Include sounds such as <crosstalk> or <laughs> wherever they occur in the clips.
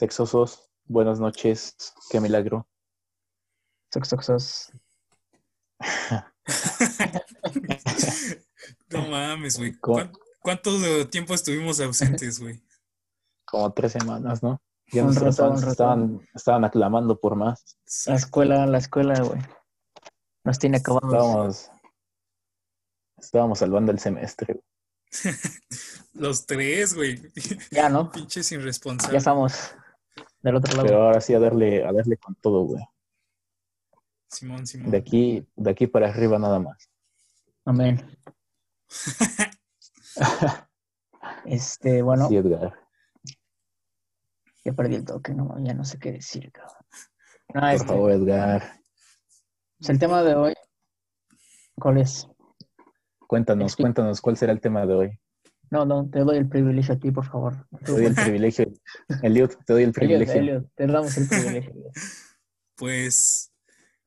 Sexosos, buenas noches, qué milagro. Soxoxos. <laughs> no mames, güey. ¿Cómo? ¿Cuán- ¿Cuánto tiempo estuvimos ausentes, güey? Como tres semanas, ¿no? Ya estaban, estaban aclamando por más. La escuela, la escuela, güey. Nos tiene acabados. Estábamos, estábamos salvando el semestre. güey. <laughs> Los tres, güey. Ya, ¿no? <laughs> Pinches irresponsables. Ya estamos del otro lado. Pero ahora sí a darle, a darle con todo, güey. Simón, Simón. De aquí, de aquí para arriba nada más. Amén. <laughs> Este, bueno, Sí, Edgar. ya perdí el toque, no, ya no sé qué decir, cabrón. No, Por este, favor, Edgar. pues el tema de hoy, ¿cuál es? Cuéntanos, Sí. cuéntanos cuál será el tema de hoy. No, no, te doy el privilegio a ti, por favor. Te doy el privilegio. Eliud, te doy el privilegio. Elliot, te damos el privilegio. <laughs> Pues,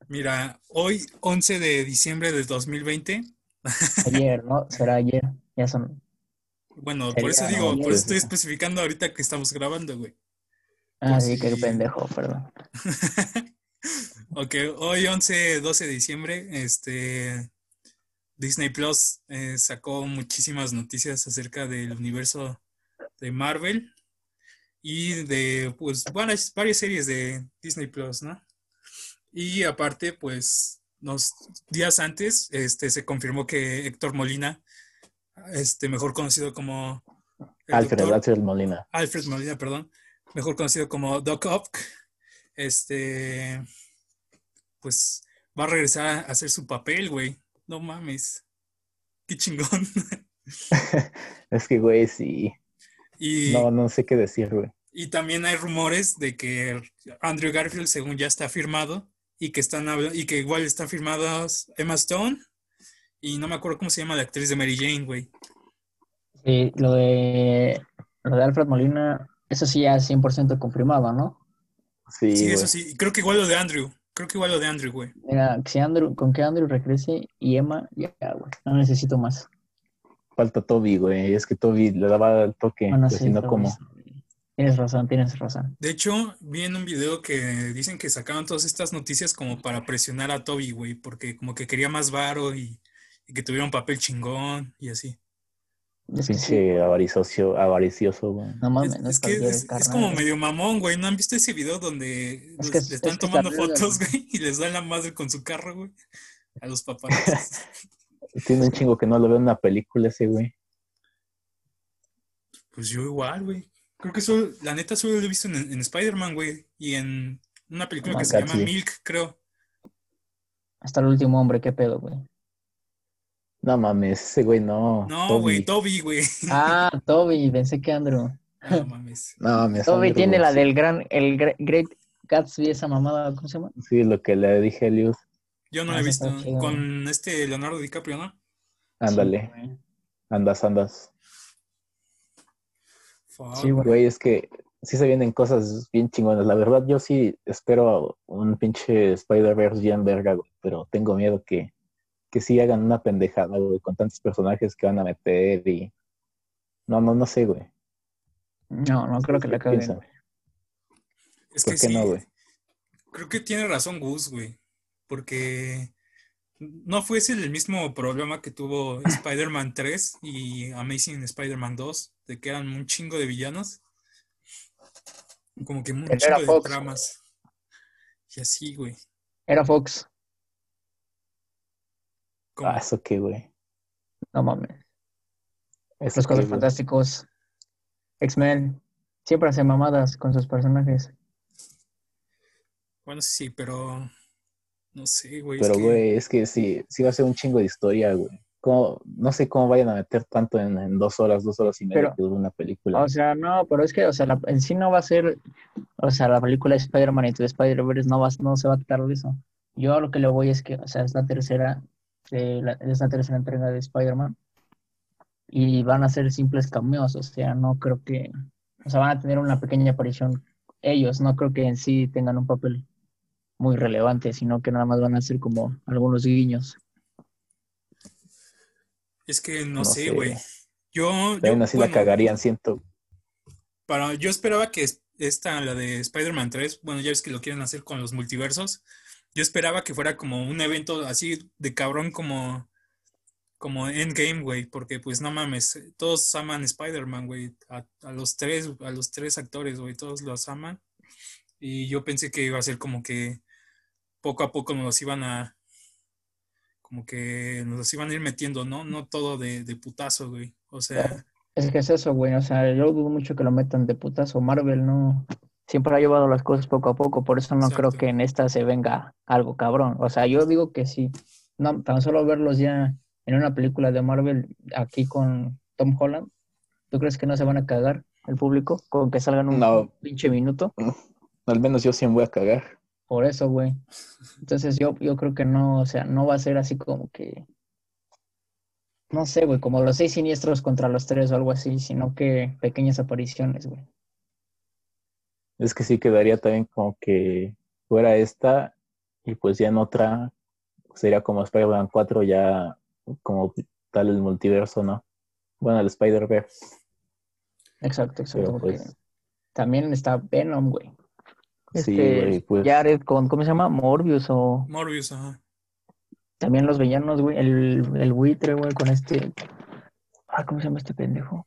mira, hoy, 11 de diciembre de 2020. <laughs> Ayer, ¿no? Será ayer. Ya son. Bueno, Sería por eso digo, ayer. por eso estoy especificando ahorita que estamos grabando, güey. Ah, Pues sí, qué pendejo, perdón. <laughs> Ok, hoy 11, 12 de diciembre, este Disney Plus eh, sacó muchísimas noticias acerca del universo de Marvel y de pues varias, varias series de Disney Plus, ¿no? Y aparte, pues, unos días antes, este se confirmó que Héctor Molina, este mejor conocido como Alfred, doctor- Alfred Molina. Alfred Molina, perdón, mejor conocido como Doc Ock, este, pues va a regresar a hacer su papel, güey. No mames. Qué chingón. <laughs> <laughs> Es que, güey, sí. y, No, no sé qué decir, güey. y también hay rumores de que Andrew Garfield, según ya está firmado, y que están y que igual están firmadas Emma Stone, y no me acuerdo cómo se llama la actriz de Mary Jane, güey. Sí, lo de, lo de Alfred Molina, eso sí ya es 100% confirmado, ¿no? Sí, Sí, eso sí. Y Creo que igual lo de Andrew. Creo que igual lo de Andrew, güey. Mira, si Andrew, con que Andrew regrese y Emma, ya, güey. No necesito más. Falta Toby, güey. Es que Toby le daba el toque. Bueno, sí, no, como. Tienes razón, tienes razón. De hecho, vi en un video que dicen que sacaban todas estas noticias como para presionar a Toby, güey, porque como que quería más varo y, y que tuviera un papel chingón y así. Es sí, Pinche avaricioso, avaricioso, güey. no mames, Es, no es que es, como medio mamón, güey. ¿No han visto ese video donde Es que le están es que tomando fotos, güey, y les dan la madre con su carro, güey? A los paparazzis. <laughs> Tiene un chingo que no lo veo en una película ese, güey. Pues yo igual, güey. Creo que solo, la neta solo lo he visto en, en Spider-Man, güey, y en una película que se llama. Milk, creo. Hasta el último hombre, qué pedo, güey. No mames, ese güey no. No, güey, Toby, güey. Ah, Toby, pensé que Andrew. <laughs> No mames. No mames. Toby Andrew, tiene la sí. del gran, el Gre- Great Gatsby, esa mamada, ¿cómo se llama? Sí, lo que le dije a Eliud. Yo no Ah, la he esa visto. Con este Leonardo DiCaprio, ¿no? Ándale. Sí. Andas, andas. Fuck. Sí. Güey, es que sí se vienen cosas bien chingonas. La verdad, yo sí espero un pinche Spider-Verse bien verga, güey. Pero tengo miedo que, que sí hagan una pendejada, güey, con tantos personajes que van a meter y. No, no, no sé, güey. No, no creo que la ¿Qué caguen. Es ¿Por que qué sí. no, güey? Creo que tiene razón Gus, güey. Porque no fuese el mismo problema que tuvo <laughs> Spider-Man 3 y Amazing Spider-Man 2, de que eran un chingo de villanos. Como que un Pero chingo de Fox, tramas. Y así, güey. Era Fox. Como- Ah, eso qué, güey. No mames. Eso Los Cuatro. Fantásticos. X-Men. Siempre hacen mamadas con sus personajes. Bueno, sí, pero no sé, güey. Pero, güey, es que sí, sí va a ser un chingo de historia, güey. Cómo- no sé cómo vayan a meter tanto en, en dos horas, dos horas y media Pero- que dura una película. O sea, no, pero es que, o sea, la- en sí no va a ser, o sea, la película de Spider-Man y de Spider-Verse no, va, no se va a tratar de eso. Yo lo que le voy es que, o sea, es la tercera, eh, la- es la tercera entrega de Spider-Man y van a ser simples cameos, o sea, no creo que, o sea, van a tener una pequeña aparición ellos, no creo que en sí tengan un papel muy relevante, sino que nada más van a ser como algunos guiños. Es que no, No sé, güey. Yo, yo, También así bueno, la cagarían, siento. para, yo esperaba que esta, la de Spider-Man 3, bueno, ya ves que lo quieren hacer con los multiversos. Yo esperaba que fuera como un evento así de cabrón como, como Endgame, güey, porque pues no mames, todos aman Spider-Man, güey, a, a, los tres, a los tres actores, güey, todos los aman. Y yo pensé que iba a ser como que poco a poco nos iban a, como que nos iban a ir metiendo, ¿no? No todo de, de putazo, güey. O sea... Es que es eso, güey. O sea, yo dudo mucho que lo metan de putazo. Marvel no... Siempre ha llevado las cosas poco a poco, por eso no creo que en esta se venga algo cabrón. O sea, yo digo que sí. No, tan solo verlos ya en una película de Marvel aquí con Tom Holland, ¿tú crees que no se van a cagar el público con que salgan un pinche minuto? Al menos yo sí me voy a cagar. Por eso, güey. Entonces yo, yo creo que no, o sea, no va a ser así como que, no sé, güey, como los seis siniestros contra los tres o algo así, sino que pequeñas apariciones, güey. Es que sí quedaría también como que fuera esta y pues ya en otra sería como Spider-Man 4 ya como tal el multiverso, ¿no? Bueno, el Spider-Verse. Exacto, exacto. Pues también está Venom, güey. Sí, este, güey, pues. Jared con, ¿cómo se llama? Morbius o... Morbius, ajá. También los villanos, güey, el, el buitre, güey, con este... Ah, ¿cómo se llama este pendejo?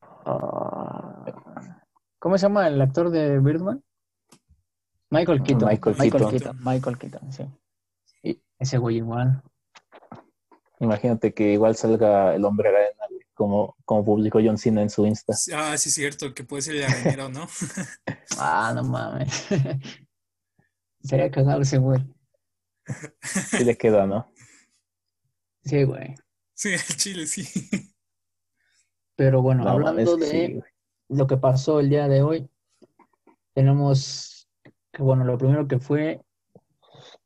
Ah, ¿Cómo se llama el actor de Birdman? Michael Keaton. Michael, Michael Keaton. Michael Keaton, sí. ese güey igual. Imagínate que igual salga el hombre arena, como, como publicó John Cena en su Insta. Ah, sí, es cierto, que puede ser el arenero, ¿no? <laughs> ah, no mames. <laughs> Sería cagarse, güey. Sí le queda, ¿no? Sí, güey. Sí, el chile, sí. Pero bueno, hablando de lo que pasó el día de hoy, tenemos que, bueno, lo primero que fue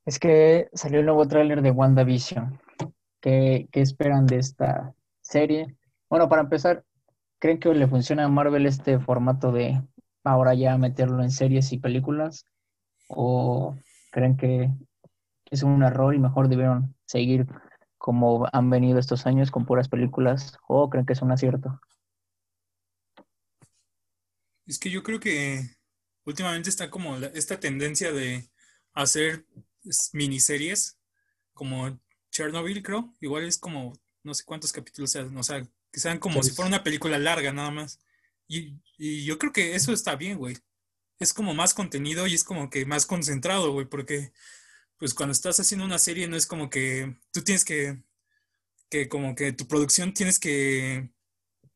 es que salió el nuevo tráiler de WandaVision. ¿Qué, ¿Qué esperan de esta serie? Bueno, para empezar, ¿creen que le funciona a Marvel este formato de ahora ya meterlo en series y películas? ¿O creen que es un error y mejor debieron seguir como han venido estos años con puras películas? ¿O creen que es un acierto? Es que yo creo que últimamente está como esta tendencia de hacer miniseries como Chernobyl, creo. Igual es como no sé cuántos capítulos sean, o sea, que sean como si fuera una película larga nada más. Y, y yo creo que eso está bien, güey. Es como más contenido y es como que más concentrado, güey, porque pues cuando estás haciendo una serie no es como que tú tienes que, que como que tu producción tienes que,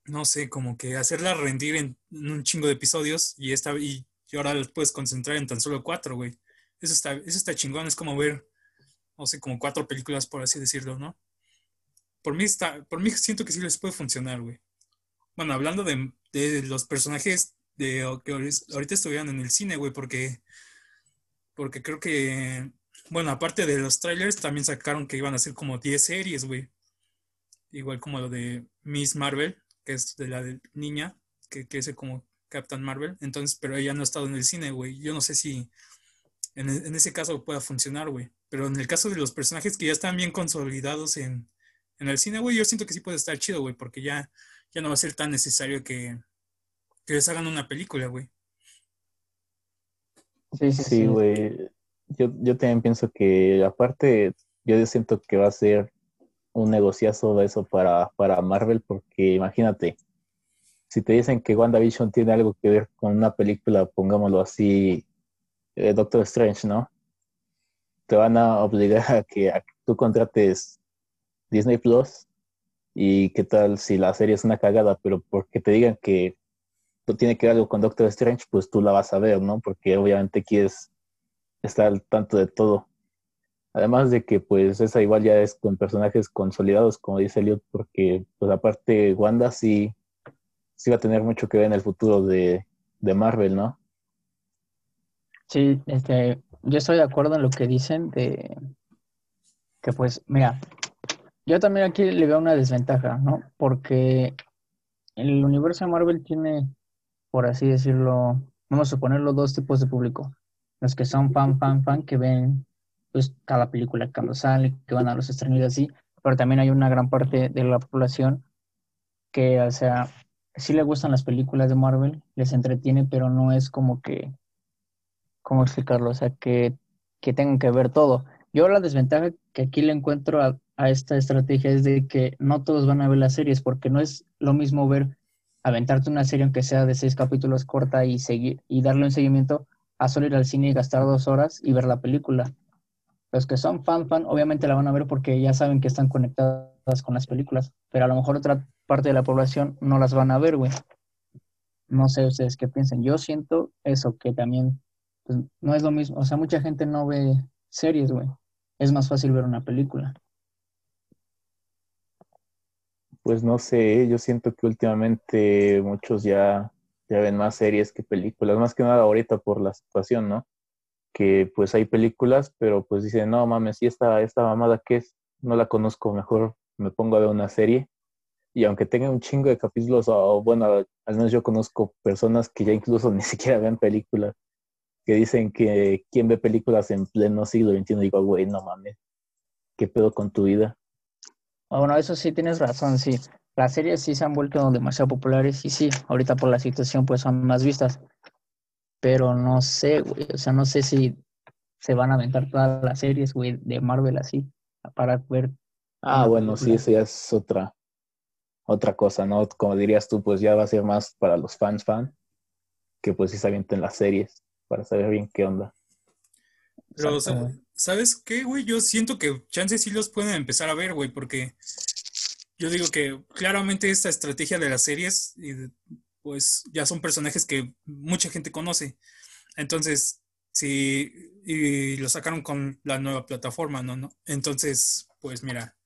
no sé, como que hacerla rendir en, un chingo de episodios y, esta, y, ahora las puedes concentrar en tan solo cuatro, güey. Eso está, eso está chingón, es como ver, no sé, como cuatro películas, por así decirlo, ¿no? por mí está, por mí siento que sí les puede funcionar, güey. Bueno, hablando de, los personajes de que ahorita estuvieron en el cine, güey, porque porque creo que bueno, aparte de los trailers también sacaron que iban a ser como 10 series, güey. Igual como lo de Miss Marvel, que es de la de niña, que, que es como Captain Marvel. Entonces, pero ella no ha estado en el cine, güey. Yo no sé si en, en ese caso pueda funcionar, güey. Pero en el caso de los personajes que ya están bien consolidados en, en el cine, güey, yo siento que sí puede estar chido, güey, porque ya, ya no va a ser tan necesario que, que les hagan una película, güey. Sí, sí, güey. Yo, yo también pienso que, aparte, yo siento que va a ser un negociazo eso para, para Marvel, porque imagínate, si te dicen que WandaVision tiene algo que ver con una película, pongámoslo así, eh, Doctor Strange, ¿no? Te van a obligar a que, a tú contrates Disney Plus y qué tal si la serie es una cagada, pero porque te digan que tiene que ver algo con Doctor Strange, pues tú la vas a ver, ¿no? Porque obviamente quieres estar al tanto de todo. Además de que pues esa igual ya es con personajes consolidados, como dice Elliot, porque pues aparte Wanda sí, sí va a tener mucho que ver en el futuro de, de Marvel, ¿no? Sí, este, yo estoy de acuerdo en lo que dicen de que pues, mira, yo también aquí le veo una desventaja, ¿no? Porque el universo de Marvel tiene, por así decirlo, vamos a suponerlo, dos tipos de público. Los que son fan, fan, fan, que ven pues cada película cuando sale, que van a los estrenos y así, pero también hay una gran parte de la población que, o sea, sí le gustan las películas de Marvel, les entretiene, pero no es como que, ¿cómo explicarlo? O sea, que, que tengan que ver todo. Yo la desventaja que aquí le encuentro a, a esta estrategia es de que no todos van a ver las series, porque no es lo mismo ver, aventarte una serie aunque sea de seis capítulos corta y seguir y darle un seguimiento a solo ir al cine y gastar dos horas y ver la película. Los que son fan fan obviamente la van a ver porque ya saben que están conectadas con las películas, pero a lo mejor otra parte de la población no las van a ver, güey. No sé ustedes qué piensan. Yo siento eso, que también pues, no es lo mismo. O sea, mucha gente no ve series, güey. Es más fácil ver una película. Pues no sé, yo siento que últimamente muchos ya, ya ven más series que películas, más que nada ahorita por la situación, ¿no? Que pues hay películas, pero pues dicen, no mames, ¿y esta, esta mamada qué es? No la conozco, mejor me pongo a ver una serie. Y aunque tenga un chingo de capítulos, o bueno, al menos yo conozco personas que ya incluso <laughs> ni siquiera ven películas, que dicen que quien ve películas en pleno siglo XXI, digo, güey, no mames, ¿qué pedo con tu vida? Bueno, eso sí tienes razón, sí. Las series sí se han vuelto demasiado populares y sí, ahorita por la situación pues son más vistas. Pero no sé, güey, o sea, no sé si se van a aventar todas las series, güey, de Marvel así, para ver. Ah, bueno, sí, eso ya es otra, otra cosa, ¿no? Como dirías tú, pues ya va a ser más para los fans fan, que pues sí se avienten las series, para saber bien qué onda. Pero, ¿sabes qué, güey? Yo siento que chances sí los pueden empezar a ver, güey, porque yo digo que claramente esta estrategia de las series, pues ya son personajes que mucha gente conoce. Entonces, sí, y lo sacaron con la nueva plataforma, ¿no? ¿no? Entonces, pues mira,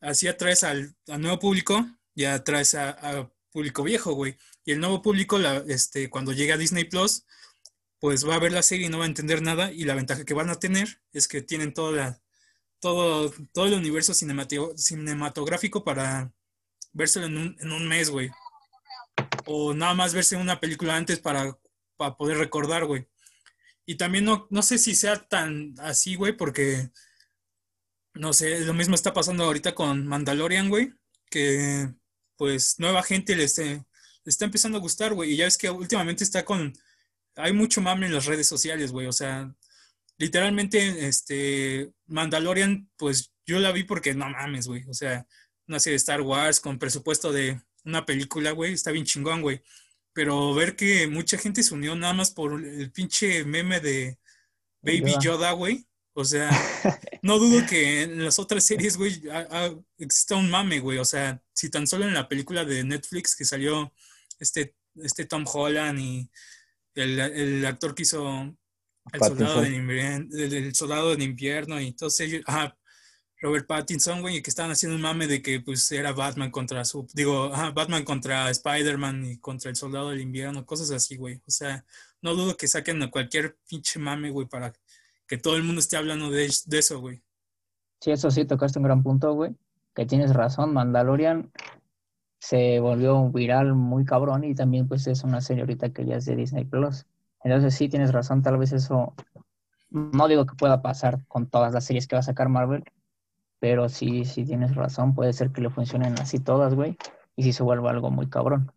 así atraes al, nuevo público y atraes a, público viejo, güey. Y el nuevo público, este, cuando llega a Disney Plus, pues va a ver la serie y no va a entender nada y la ventaja que van a tener es que tienen la, todo, todo el universo cinematográfico para vérselo en un, en un mes, güey. O nada más verse una película antes para, para poder recordar, güey. Y también no, no sé si sea tan así, güey, porque, no sé, lo mismo está pasando ahorita con Mandalorian, güey, que pues nueva gente le, le está empezando a gustar, güey. Y ya ves que últimamente está con hay mucho mame en las redes sociales, güey. O sea, literalmente, este, Mandalorian, pues yo la vi porque no mames, güey. O sea, una serie de Star Wars con presupuesto de una película, güey, está bien chingón, güey. Pero ver que mucha gente se unió nada más por el pinche meme de Baby Yoda, güey. O sea, <laughs> no dudo que en las otras series, güey, exista un mame, güey. O sea, si tan solo en la película de Netflix que salió este, este Tom Holland y el, actor que hizo el soldado, del invierno, el, soldado del invierno y entonces ellos, Robert Pattinson, güey, que estaban haciendo un mame de que pues era Batman contra su, digo, Batman contra Spider-Man y contra el soldado del invierno, cosas así, güey. O sea, no dudo que saquen a cualquier pinche mame, güey, para que todo el mundo esté hablando de, de eso, güey. Sí, eso sí, tocaste un gran punto, güey. Que tienes razón, Mandalorian se volvió viral muy cabrón y también pues es una serie ahorita que ya es de Disney Plus. Entonces sí tienes razón, tal vez eso, no digo que pueda pasar con todas las series que va a sacar Marvel, pero sí, sí tienes razón, puede ser que le funcionen así todas, güey, y si se vuelva algo muy cabrón.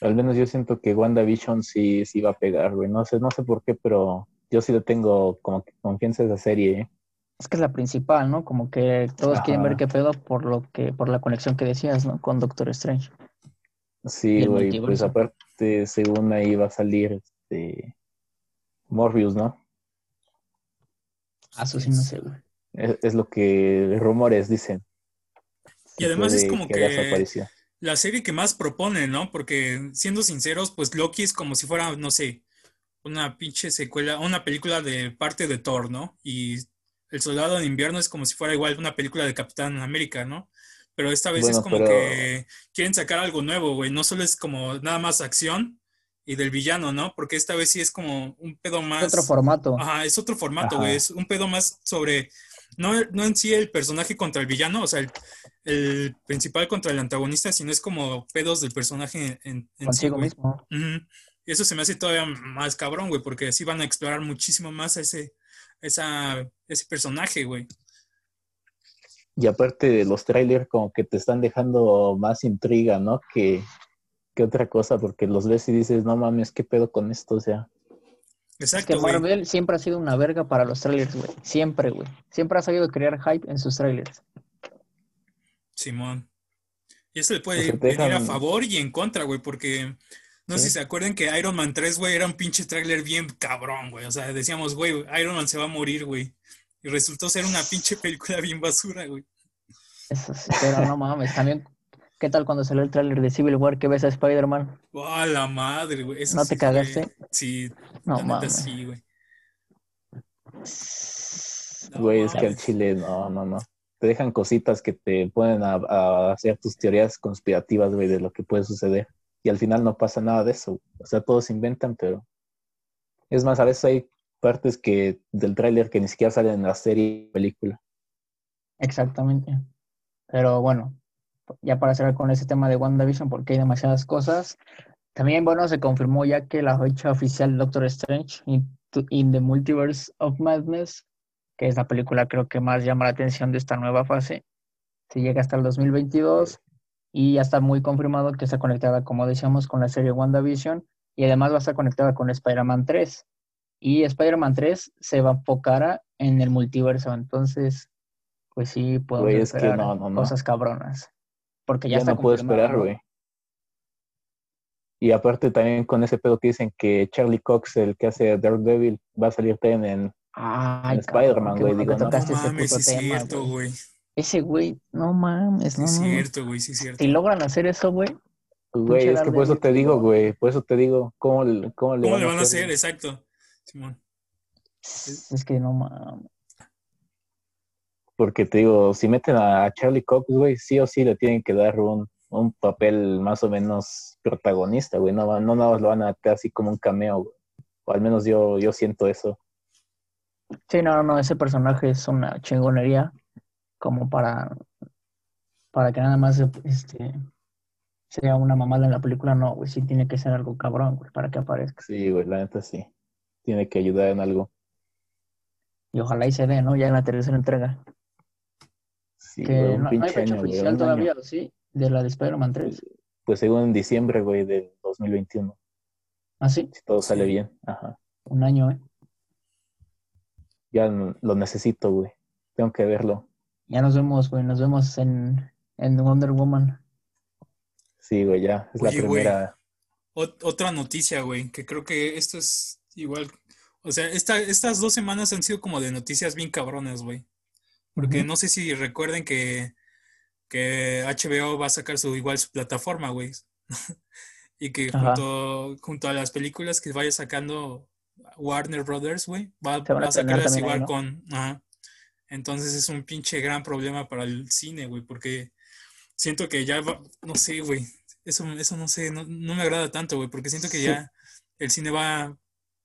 Al menos yo siento que WandaVision sí, sí va a pegar, güey. No sé, no sé por qué, pero yo sí le tengo como que confianza a esa serie, ¿eh? es que es la principal, ¿no? Como que todos quieren ver qué pedo por lo que, por la conexión que decías, ¿no? Con Doctor Strange. Sí, güey, pues aparte, según ahí va a salir este Morbius, ¿no? Ah, eso sí no sé, güey. Es, lo que rumores dicen. Y además es como que, la serie que más propone, ¿no? Porque siendo sinceros, pues Loki es como si fuera, no sé, una pinche secuela, una película de parte de Thor, ¿no? Y el Soldado de Invierno es como si fuera igual una película de Capitán América, ¿no? Pero esta vez es como que quieren sacar algo nuevo, güey. No solo es como nada más acción y del villano, ¿no? Porque esta vez sí es como un pedo más. Es otro formato. Ajá, es otro formato, güey. Es un pedo más sobre. No, no en sí el personaje contra el villano, o sea, el, principal contra el antagonista, sino es como pedos del personaje en, en sí, mismo. Y eso se me hace todavía más cabrón, güey, porque así van a explorar muchísimo más ese, esa, ese personaje, güey. Y aparte de los trailers, como que te están dejando más intriga, ¿no? Que, que otra cosa, porque los ves y dices, no mames, ¿qué pedo con esto? O sea, Es Exacto, que güey. Marvel siempre ha sido una verga para los trailers, güey. Siempre, güey. Siempre ha sabido crear hype en sus trailers. Simón. Y eso le puede Pues venir a favor y en contra, güey, porque no sé si se acuerdan que Iron Man 3, güey, era un pinche tráiler bien cabrón, güey. O sea, decíamos, güey, Iron Man se va a morir, güey. Y resultó ser una pinche película bien basura, güey. Eso sí, pero no mames. También, ¿qué tal cuando salió el trailer de Civil War que ves a Spider-Man? ¡Oh, la madre, güey! Eso ¿No sí te fue- cagaste? Sí, No la neta mames. sí, güey. No güey, es que al mames. chile, no, no, no. Te dejan cositas que te ponen a, a hacer tus teorías conspirativas, güey, de lo que puede suceder. Y al final no pasa nada de eso. O sea, todos inventan, pero... Es más, a veces hay partes que del tráiler que ni siquiera salen en la serie o película. Exactamente. Pero bueno, ya para cerrar con ese tema de WandaVision, porque hay demasiadas cosas. También, bueno, se confirmó ya que la fecha oficial de Doctor Strange in, in the Multiverse of Madness, que es la película creo que más llama la atención de esta nueva fase, se llega hasta el 2022 y ya está muy confirmado que está conectada, como decíamos, con la serie WandaVision y además va a estar conectada con Spider-Man 3. Y Spider-Man 3 se va a enfocar en el multiverso, entonces, pues sí, podemos Güey, es que esperar no, no, no. cosas cabronas. Porque ya, Ya, está no puedo esperar, güey. Y aparte también con ese pedo que dicen que Charlie Cox, el que hace Daredevil, va a salir también en... En Spider-Man, güey, bueno no. Mames, es tema, cierto, güey. Ese güey, no mames, Sí no, es no. cierto, güey, sí es cierto. Si logran hacer eso, güey, Güey, es que por eso te digo, güey, por eso te digo, ¿cómo, le- cómo le ¿Cómo van le van a hacer? hacer? Exacto. Simón. es que no mames. Porque te digo, si meten a Charlie Cox, güey, sí o sí le tienen que dar un, un papel más o menos protagonista, güey. No, no nada más lo van a meter así como un cameo, güey. O al menos yo, yo siento eso. Sí, no, no, ese personaje es una chingonería como para, para que nada más este, sea una mamada en la película. No, güey, sí tiene que ser algo cabrón, güey, para que aparezca. Sí, güey, la neta sí. Tiene que ayudar en algo. Y ojalá y se dé, ¿no? Ya en la tercera entrega. Sí, Que güey, un no, no hay pinche fecha año, oficial todavía, año. ¿sí? De la de Spider-Man 3. Pues, pues según en diciembre, güey, del 2021. ¿Ah, sí? Si todo sale Sí. bien. Ajá. Un año, ¿eh? Ya lo necesito, güey. Tengo que verlo. Ya nos vemos, güey, nos vemos en, en Wonder Woman. Sí, güey, ya. Es Oye, la güey. primera. Ot- otra noticia, güey, que creo que esto es igual. O sea, esta- estas dos semanas han sido como de noticias bien cabronas, güey. Porque no sé si recuerden que, que HBO va a sacar su igual su plataforma, güey. <laughs> y que junto, junto a las películas que vaya sacando Warner Brothers, güey, va, a va a estrenar sacarlas ahí, igual ¿no? con. Ajá. Entonces es un pinche gran problema para el cine, güey, porque siento que ya va, no sé, güey. Eso, eso no sé, no, no me agrada tanto, güey, porque siento que Sí. ya el cine va,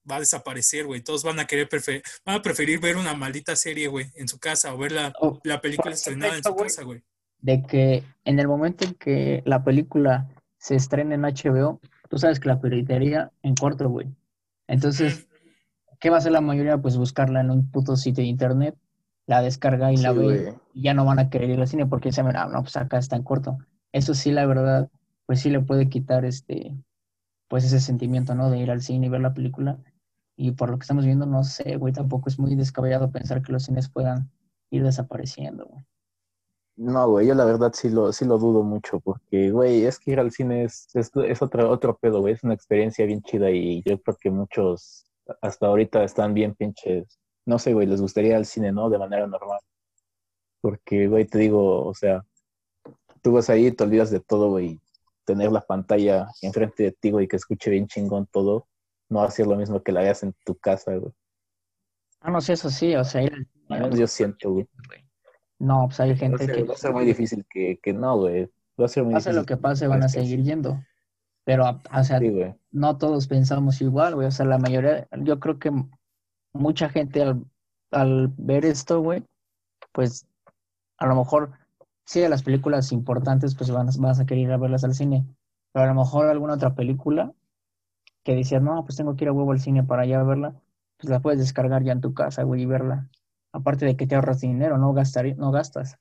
va a desaparecer, güey. Todos van a querer preferir, van a preferir ver una maldita serie, güey, en su casa o ver la, Oh, la película estrenada en su casa, güey. de que en el momento en que la película se estrena en HBO, tú sabes que la piratería en corto, güey. Entonces, ¿qué va a hacer la mayoría? Pues buscarla en un puto sitio de internet, la descarga y la ve y ya no van a querer ir al cine porque dicen, ah, no, pues acá está en corto. Eso sí, la verdad, pues sí le puede quitar este, pues ese sentimiento, ¿no? De ir al cine y ver la película. Y por lo que estamos viendo, no sé, güey, tampoco es muy descabellado pensar que los cines puedan ir desapareciendo, güey. No, güey, yo la verdad sí lo, sí lo dudo mucho, porque, güey, es que ir al cine es, es, es otro, otro pedo, güey, es una experiencia bien chida y yo creo que muchos hasta ahorita están bien pinches, no sé, güey, les gustaría ir al cine, ¿no? De manera normal. Porque, güey, te digo, o sea, tú vas ahí y te olvidas de todo, güey, tener la pantalla enfrente de ti, güey, que escuche bien chingón todo, no va a ser lo mismo que la veas en tu casa, güey. Ah, no sé, eso sí, o sea, ir al yo siento, güey. No, pues hay Va gente ser, que va a ser muy difícil que, que no, güey. Va a ser muy pase difícil. lo que pase, van a seguir yendo. Pero, o sea, Sí, no todos pensamos igual, güey. O sea, la mayoría, yo creo que mucha gente al, al ver esto, güey, pues a lo mejor sí de las películas importantes, pues van, vas a querer ir a verlas al cine. Pero a lo mejor alguna otra película que decías, no, pues tengo que ir a huevo al cine para ya verla, pues la puedes descargar ya en tu casa, güey, y verla. Aparte de que te ahorras dinero, no gastar, no gastas.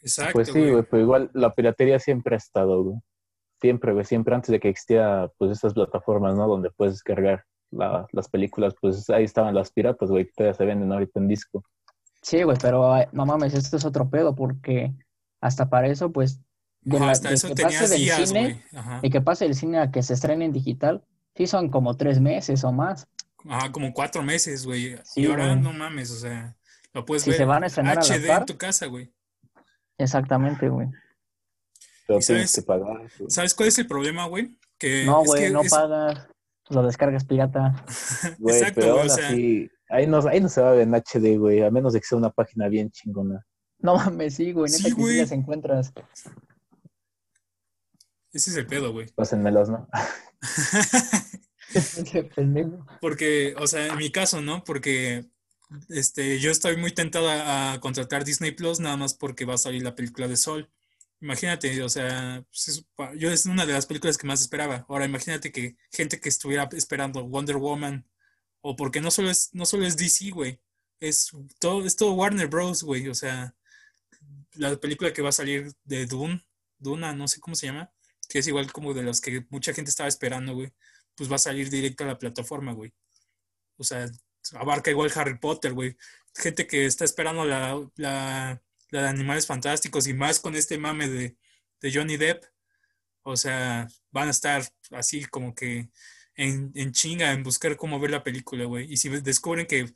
Exacto, Pues sí, güey. pero igual la piratería siempre ha estado, güey. Siempre, güey, siempre antes de que existiera, pues, estas plataformas, ¿no? Donde puedes descargar la- las películas, pues ahí estaban las piratas, güey, que todavía se venden ahorita en disco. Sí, güey, pero no mames, esto es otro pedo porque hasta para eso, pues, de, Ajá, la- hasta de eso que tenías pase del días, cine, de que pase el cine a que se estrene en digital, sí son como tres meses o más. Ajá, como cuatro meses, güey. Sí, y ahora güey. no mames, o sea, lo puedes Si ver se van a estrenar a la HD en par. tu casa, güey. Exactamente, güey. Pero ¿Y tienes sabes- que pagar. güey. ¿Sabes cuál es el problema, güey? Que No, es güey, que no es- pagas, lo descargas pirata. <laughs> Güey, Exacto, pero güey, o sea, así, ahí no, ahí no se va a ver en HD, güey, a menos de que sea una página bien chingona. No mames, sí, güey, neta Sí, que sí las encuentras. Ese es el pedo, güey. Pásenmelos, ¿no? <laughs> Qué pendejo. Porque, o sea, en mi caso, ¿no? Porque este, yo estoy muy tentado a, a contratar Disney Plus nada más porque va a salir la película de Sol. Imagínate, o sea, pues yo es una de las películas que más esperaba. Ahora, imagínate que gente que estuviera esperando Wonder Woman, o porque no solo es, no solo es DC, güey, es todo, es todo Warner Bros., güey, o sea, la película que va a salir de Dune, Duna, no sé cómo se llama, que es igual como de las que mucha gente estaba esperando, güey, pues va a salir directo a la plataforma, güey. O sea, abarca igual Harry Potter, güey. Gente que está esperando la, la, la de Animales Fantásticos y más con este mame de, de Johnny Depp. O sea, van a estar así como que en, en chinga en buscar cómo ver la película, güey. Y si descubren que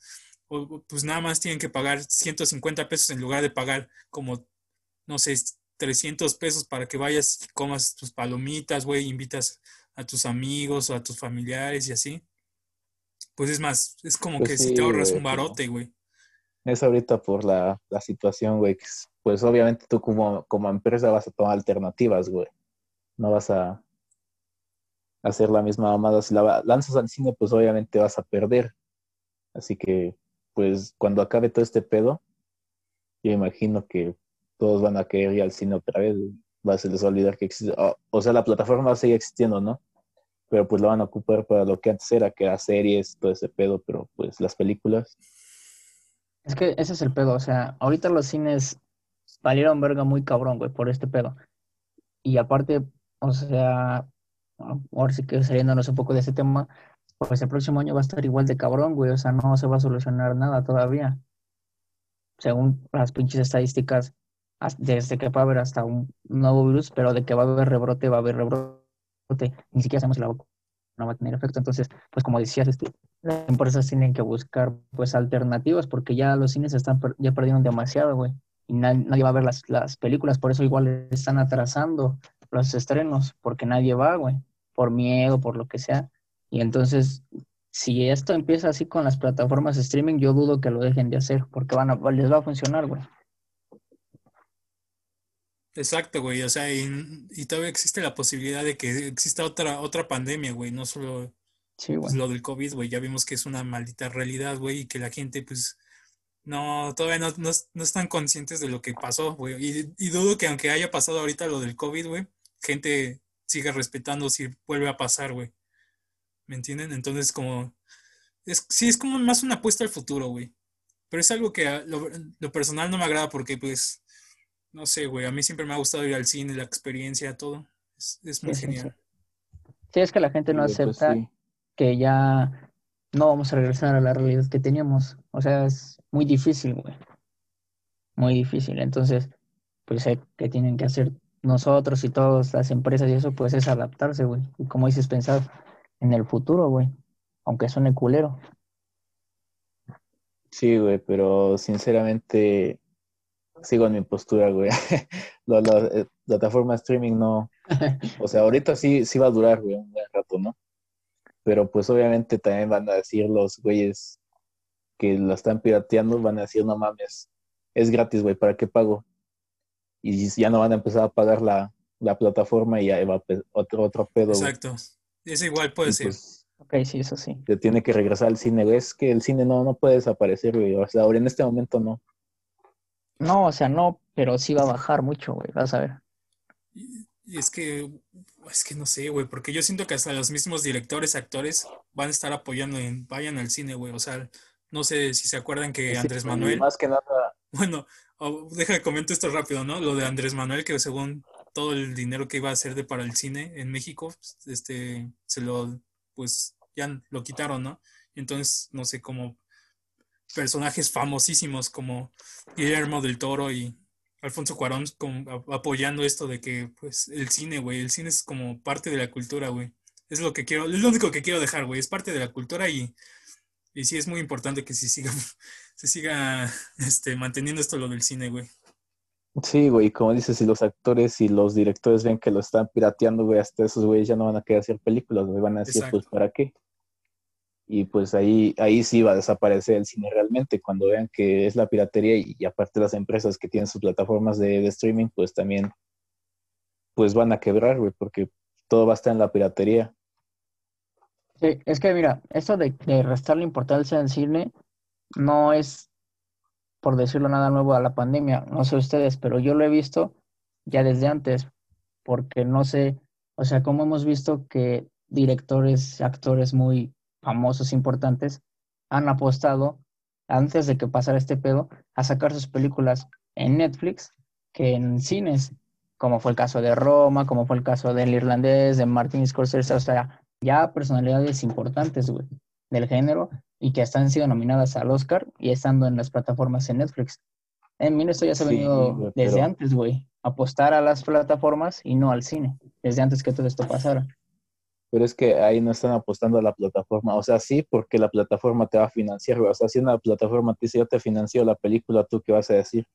pues nada más tienen que pagar 150 pesos en lugar de pagar como, no sé, 300 pesos para que vayas y comas tus palomitas, güey, invitas a tus amigos o a tus familiares y así. Pues es más, es como Pues que si te ahorras un barote, güey. Es ahorita por la, la situación, güey. Pues obviamente tú como, como empresa vas a tomar alternativas, güey. No vas a hacer la misma mamada. Si la lanzas al cine, pues obviamente vas a perder. Así que, pues cuando acabe todo este pedo, yo imagino que todos van a querer ir al cine otra vez. Va, se les va a olvidar que existe. O, o sea, la plataforma seguir existiendo, ¿no? Pero pues la van a ocupar para lo que antes era, que era series, todo ese pedo, pero pues las películas. Es que ese es el pedo, o sea, ahorita los cines valieron verga muy cabrón, güey, por este pedo. Y aparte, o sea, ahora sí que saliéndonos un poco de ese tema, pues el próximo año va a estar igual de cabrón, güey, o sea, no se va a solucionar nada todavía. Según las pinches estadísticas, desde que a haber hasta un nuevo virus, pero de que va a haber rebrote, va a haber rebrote, ni siquiera sabemos si la vacuna va a tener efecto. Entonces, pues como decías, este, las empresas tienen que buscar pues alternativas porque ya los cines están ya perdieron demasiado, güey. Y na- nadie va a ver las, las películas, por eso igual están atrasando los estrenos, porque nadie va, güey, por miedo, por lo que sea. Y entonces, si esto empieza así con las plataformas de streaming, yo dudo que lo dejen de hacer, porque van a, les va a funcionar, güey. Exacto, güey. O sea, y, y todavía existe la posibilidad de que exista otra, otra pandemia, güey. No solo Sí, pues, lo del COVID, güey. Ya vimos que es una maldita realidad, güey, y que la gente, pues, no, todavía no, no, no están conscientes de lo que pasó, güey. Y, y dudo que aunque haya pasado ahorita lo del COVID, güey, gente siga respetando si vuelve a pasar, güey. ¿Me entienden? Entonces, como, es, sí, es como más una apuesta al futuro, güey. Pero es algo que lo personal no me agrada porque, pues, no sé, güey, a mí siempre me ha gustado ir al cine, la experiencia, todo. Es, es muy Sí, sí, sí. genial. Sí, es que la gente no pues, acepta sí. que ya no vamos a regresar a la realidad que teníamos. O sea, es muy difícil, güey. Muy difícil. Entonces, pues, eh, ¿qué tienen que hacer nosotros y todas las empresas y eso? Pues es adaptarse, güey. Y como dices, pensar en el futuro, güey. Aunque suene culero. Sí, güey, pero sinceramente sigo en mi postura, güey. <laughs> La, la, eh, plataforma streaming no, <laughs> o sea, ahorita sí, sí va a durar, güey, un buen rato, ¿no? Pero pues obviamente también van a decir los güeyes que la están pirateando, van a decir, no mames, es gratis, güey, ¿para qué pago? Y ya no van a empezar a pagar la, la plataforma y ya va otro, otro pedo, güey. Exacto. Eso igual puede ser. pues, Ok, sí, eso sí. se tiene que regresar al cine, güey. Es que el cine no, no puede desaparecer, güey. O sea, ahora en este momento no. No, o sea, no, pero sí va a bajar mucho, güey. Vas a ver. Y, y es que, es que no sé, güey, porque yo siento que hasta los mismos directores, actores van a estar apoyando en, vayan al cine, güey. O sea, no sé si se acuerdan que Sí, Andrés Manuel, Más que nada, <laughs> bueno, oh, deja de comentar esto rápido, ¿no? Lo de Andrés Manuel, que según todo el dinero que iba a hacer de para el cine en México, este, se lo, pues, ya lo quitaron, ¿no? Entonces, no sé, como personajes famosísimos como Guillermo del Toro y Alfonso Cuarón apoyando esto de que, pues, el cine, güey, el cine es como parte de la cultura, güey. Es lo que quiero, es lo único que quiero dejar, güey, es parte de la cultura y, y sí es muy importante que se siga, <laughs> se siga este, manteniendo esto lo del cine, güey. Sí, güey, como dices, si los actores y los directores ven que lo están pirateando, güey, hasta esos güeyes ya no van a querer hacer películas, güey, van a decir, pues, ¿para qué? Y pues ahí, ahí sí va a desaparecer el cine realmente, cuando vean que es la piratería y, aparte las empresas que tienen sus plataformas de, streaming, pues también pues van a quebrar, güey, porque todo va a estar en la piratería. Sí, es que mira, esto de, de restarle importancia al cine no es, por decirlo nada nuevo, a la pandemia, no sé ustedes, pero yo lo he visto ya desde antes, porque no sé, o sea, como hemos visto que directores, actores muy famosos importantes han apostado, antes de que pasara este pedo, a sacar sus películas en Netflix que en cines, como fue el caso de Roma, como fue el caso del irlandés, de Martin Scorsese, o sea, ya personalidades importantes, del género y que están sido nominadas al Oscar y estando en las plataformas en Netflix. En mí esto ya se ha venido desde antes, güey. Apostar a las plataformas y no al cine, desde antes que todo esto pasara pero es que ahí no están apostando a la plataforma. O sea, sí, porque la plataforma te va a financiar, O sea, si una plataforma te dice, yo te financio la película, ¿tú qué vas a decir?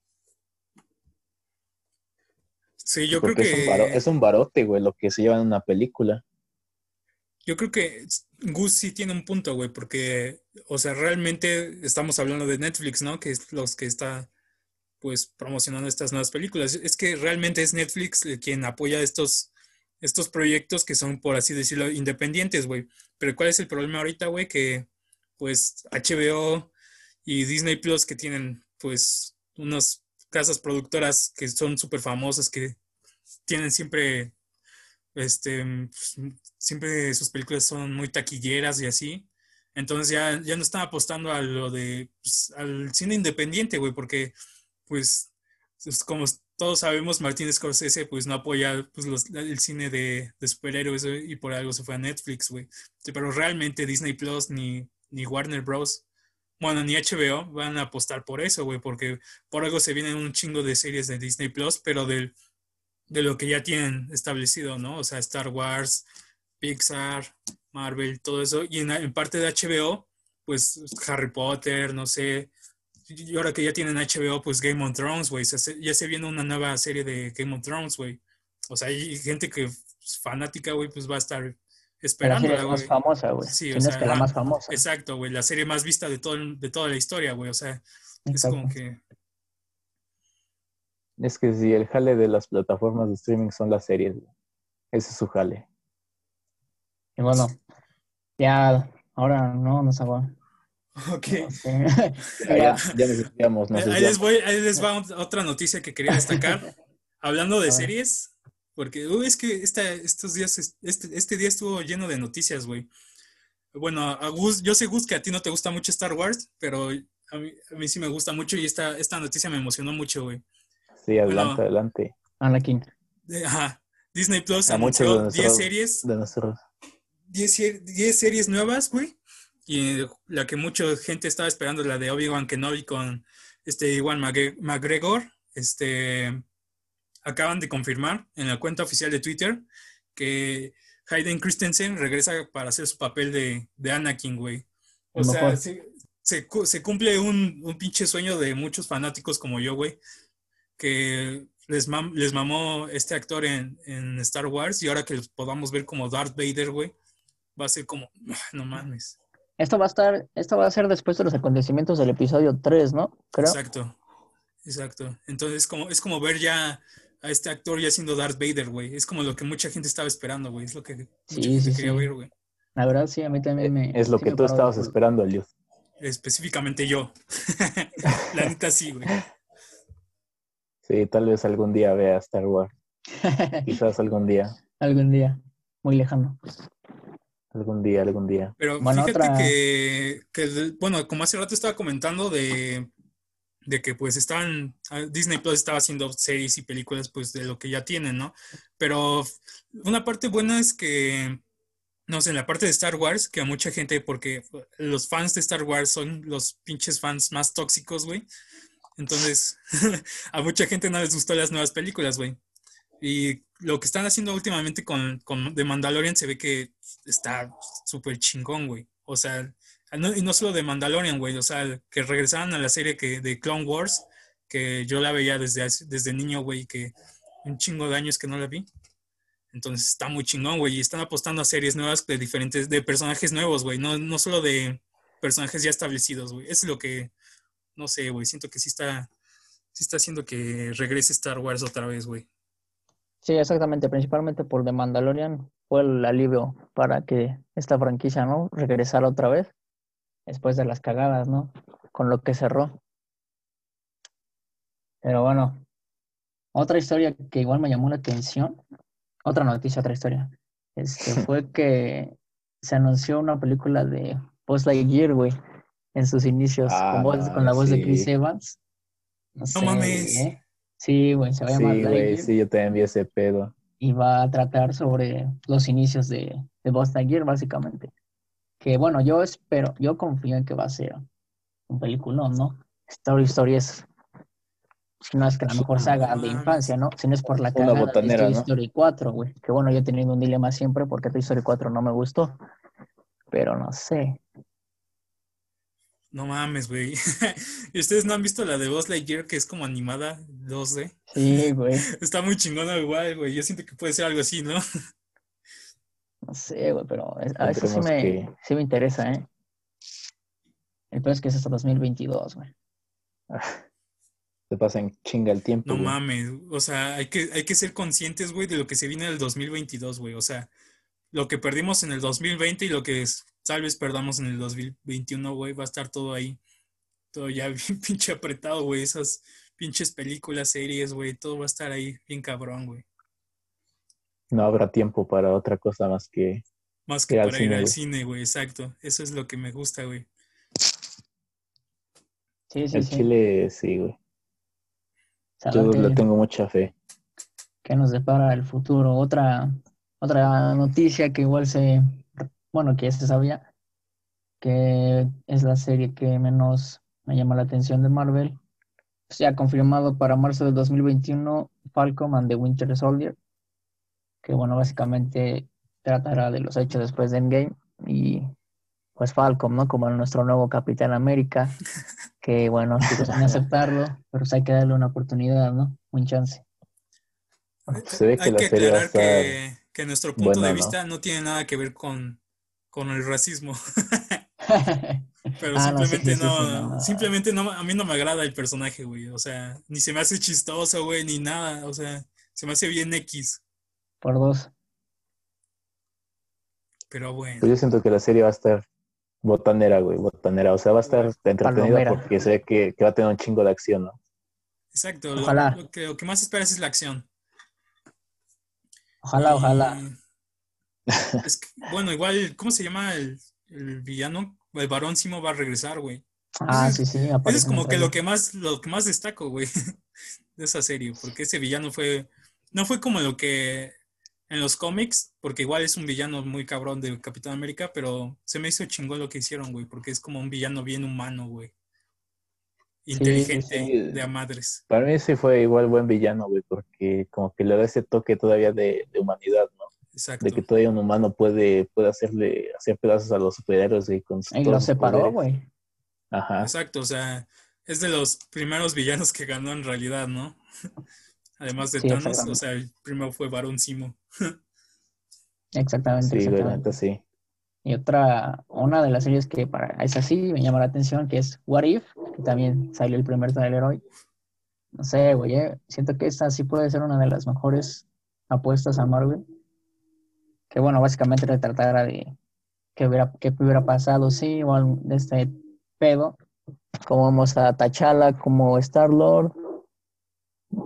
Sí, yo creo que... Es un, barote, güey, lo que se lleva en una película. Yo creo que Gus sí tiene un punto, güey, porque, o sea, realmente estamos hablando de Netflix, ¿no? Que es los que está, pues, promocionando estas nuevas películas. Es que realmente es Netflix quien apoya estos estos proyectos que son, por así decirlo, independientes, güey. Pero ¿cuál es el problema ahorita, güey? Que pues HBO y Disney Plus que tienen pues unas casas productoras que son súper famosas, que tienen siempre, este, pues, siempre sus películas son muy taquilleras y así. Entonces ya, ya no están apostando a lo de, pues, al cine independiente, güey, porque pues es como todos sabemos, Martín Scorsese pues no apoya pues, el cine de, superhéroes y por algo se fue a Netflix, güey. pero realmente Disney Plus ni, ni Warner Bros. Bueno, ni HBO van a apostar por eso, güey, porque por algo se vienen un chingo de series de Disney Plus, pero del, de lo que ya tienen establecido, ¿no? O sea, Star Wars, Pixar, Marvel, todo eso. Y en, en parte de HBO, pues Harry Potter, no sé, y ahora que ya tienen HBO, pues Game of Thrones, güey, ya se viene una nueva serie de Game of Thrones, güey. O sea, hay gente que es fanática, güey, pues va a estar esperando. La más famosa, güey. Sí, o sea, la más famosa. Exacto, güey, la serie más vista de, todo, de toda la historia, güey. O sea, es como que... Es que si el jale de las plataformas de streaming son las series, güey. Ese es su jale. Y bueno, ya ahora no nos <laughs> Ok. <laughs> ya, ahí, les voy, ahí les va otra noticia que quería destacar. <laughs> Hablando de series, porque es que estos días, este, este día estuvo lleno de noticias, güey. Bueno, a Gus, yo sé, Gus, que a ti no te gusta mucho Star Wars, pero a mí, a mí sí me gusta mucho y esta, esta noticia me emocionó mucho, güey. Sí, adelante, adelante. Anakin. Ajá. Disney Plus anunció 10 series. De 10, 10 series nuevas, güey y la que mucha gente estaba esperando, la de Obi-Wan Kenobi con este Iwan McGregor, este, acaban de confirmar en la cuenta oficial de Twitter que Hayden Christensen regresa para hacer su papel de, de Anakin, güey. O sea, se, se, cumple un, un, pinche sueño de muchos fanáticos como yo, güey, que les, les mamó este actor en, en, Star Wars y ahora que los podamos ver como Darth Vader, güey, va a ser como, no mames. Esto va a estar, esto va a ser después de los acontecimientos del episodio 3, ¿no? Creo. Exacto. Exacto. Entonces como, es como ver ya a este actor ya siendo Darth Vader, güey. Es como lo que mucha gente estaba esperando, güey. Es lo que mucha gente quería ver, güey. La verdad, sí, a mí también me. Es lo que tú estabas esperando, Eliud. Específicamente yo. <laughs> La neta sí, güey. Sí, tal vez algún día vea Star Wars. <laughs> Quizás algún día. Algún día. Muy lejano. Algún día, algún día. Pero fíjate que, bueno, como hace rato estaba comentando de, de que pues estaban, ah, Disney Plus estaba haciendo series y películas pues de lo que ya tienen, ¿no? Pero una parte buena es que, no sé, en la parte de Star Wars, que a mucha gente, porque los fans de Star Wars son los pinches fans más tóxicos, güey. Entonces, <laughs> a mucha gente no les gustó las nuevas películas, güey. Y lo que están haciendo últimamente con, con The Mandalorian se ve que está súper chingón, güey. O sea, y no solo de Mandalorian, güey, o sea, que regresaran a la serie que, de Clone Wars, que yo la veía desde, desde niño, güey, que un chingo de años que no la vi. Entonces está muy chingón, güey, y están apostando a series nuevas de diferentes, de personajes nuevos, güey, no, no solo de personajes ya establecidos, güey. Es lo que, no sé, güey, siento que sí está, sí está haciendo que regrese Star Wars otra vez, güey. Sí, exactamente, principalmente por The Mandalorian fue el alivio para que esta franquicia, ¿no? Regresara otra vez después de las cagadas, ¿no? Con lo que cerró. Pero bueno, otra historia que igual me llamó la atención, otra noticia, otra historia, este, <laughs> fue que se anunció una película de Post Lightyear, güey, en sus inicios, con, con, la voz de Chris Evans. No, mames. ¿eh? Sí, güey, se va a llamar Sí, güey, sí, yo también vi ese pedo. Y va a tratar sobre los inicios de, de Buzz Lightyear, básicamente que bueno, yo espero, yo confío en que va a ser un peliculón, ¿no? Story Story es, si no es que la mejor saga de infancia, ¿no? Si no es por la cagada de Toy Story 4, güey. Que bueno, yo he tenido un dilema siempre porque Toy Story 4 no me gustó, pero no sé. No mames, güey. <laughs> ¿Y ustedes no han visto la de Buzz Lightyear que es como animada 2D? Sí, güey. <laughs> Está muy chingona igual, güey. Yo siento que puede ser algo así, ¿no? <laughs> No sé, güey, pero a eso sí me, sí me interesa, ¿eh? El peor es que es hasta 2022, güey. Se pasa en chinga el tiempo. No mames, o sea, hay que, hay que ser conscientes, güey, de lo que se viene en el 2022, güey. O sea, lo que perdimos en el 2020 y lo que tal vez perdamos en el 2021, güey, va a estar todo ahí. Todo ya <laughs> bien pinche apretado, güey. Esas pinches películas, series, güey, todo va a estar ahí bien cabrón, güey no habrá tiempo para otra cosa más que más que para ir al cine, güey, exacto. Eso es lo que me gusta, güey. Sí, sí, el Chile, sí, güey. Yo le tengo mucha fe. ¿Qué nos depara el futuro? Otra, otra noticia que igual se, bueno, que ya se sabía, que es la serie que menos me llama la atención de Marvel. Se ha confirmado para marzo del 2021 Falcon and the Winter Soldier que bueno, básicamente tratará de los hechos después de Endgame y pues Falcon, ¿no? Como nuestro nuevo Capitán América, <laughs> que bueno, sin aceptarlo, pero pues hay que darle una oportunidad, ¿no? Un chance. Se ve que hay que aclarar que, que, nuestro punto de vista ¿no? tiene nada que ver con, con el racismo. <laughs> <laughs> pero ah, simplemente no, simplemente no, a mí no me agrada el personaje, güey. O sea, ni se me hace chistoso, güey, ni nada. O sea, se me hace bien X por dos. Pero bueno. Pues yo siento que la serie va a estar botanera, güey, botanera. O sea, va a estar entretenida porque sé que, va a tener un chingo de acción, ¿no? Exacto. Ojalá. Lo, que, más esperas es la acción. Ojalá, ojalá. Bueno, igual, ¿cómo se llama el, villano? El varón Simo va a regresar, güey. Ah, sí, sí. Eso es como que lo que más, lo que más destaco, güey, <laughs> de esa serie, porque ese villano fue, no fue como lo que en los cómics, porque igual es un villano muy cabrón de Capitán América, pero se me hizo chingón lo que hicieron, güey, porque es como un villano bien humano, güey. Inteligente, de a madres. Para mí sí fue igual buen villano, güey, porque como que le da ese toque todavía de, humanidad, ¿no? Exacto. De que todavía un humano puede, puede hacerle, hacer pedazos a los superhéroes y con Y lo separó, güey. Ajá. Exacto, o sea, es de los primeros villanos que ganó en realidad, ¿no? <laughs> Además de Thanos, o sea, el primero fue Barón Simo. exactamente. Sí, sí. Y otra, una de las series que para es así, me llama la atención, que es What If, que también salió el primer trailer hoy. No sé, güey, eh, siento que esta sí puede ser una de las mejores apuestas a Marvel. Que bueno, básicamente retratará de qué hubiera, qué hubiera pasado, sí, igual de este pedo. Como vamos a T'Challa como Star-Lord,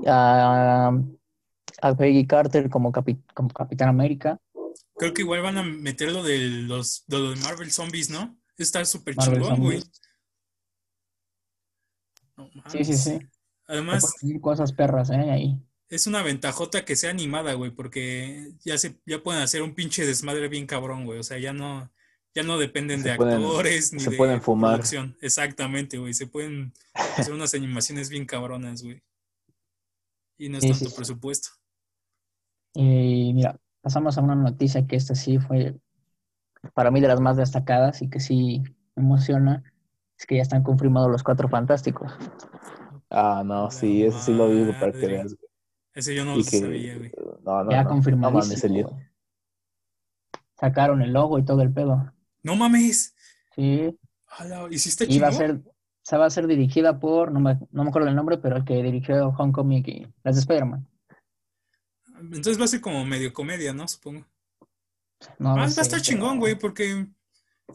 a, a Peggy Carter como, como Capitán América. Creo que igual van a meter lo de los, de Marvel Zombies, ¿no? Está súper chingón, güey. No Sí, sí, sí. Además, cosas perras, ¿eh? Ahí. Es una ventajota que sea animada, güey, porque ya se, ya pueden hacer un pinche desmadre bien cabrón, güey. O sea, ya no, ya no dependen Se de pueden- actores ni se de pueden fumar. producción. Exactamente, güey. Se pueden hacer unas animaciones bien cabronas, güey. Y no es Sí, tanto sí, sí. presupuesto. Y mira, pasamos a una noticia que esta sí fue para mí de las más destacadas y que sí me emociona. Es que ya están confirmados los cuatro fantásticos. Ah, no, sí, eso sí lo digo para que veas. Ese yo no lo que, sabía, güey. no, no, ya no, no confirmadísimo. mames, güey. Sacaron el logo y todo el pedo. No mames. Sí, Ala, ¿Y si está y va a ser, se va a ser dirigida por, no me, no me acuerdo el nombre, pero el que dirigió Homecoming y las de Spider-Man. Entonces va a ser como medio comedia, ¿no? Supongo. No Ah, va a estar pero chingón, güey, porque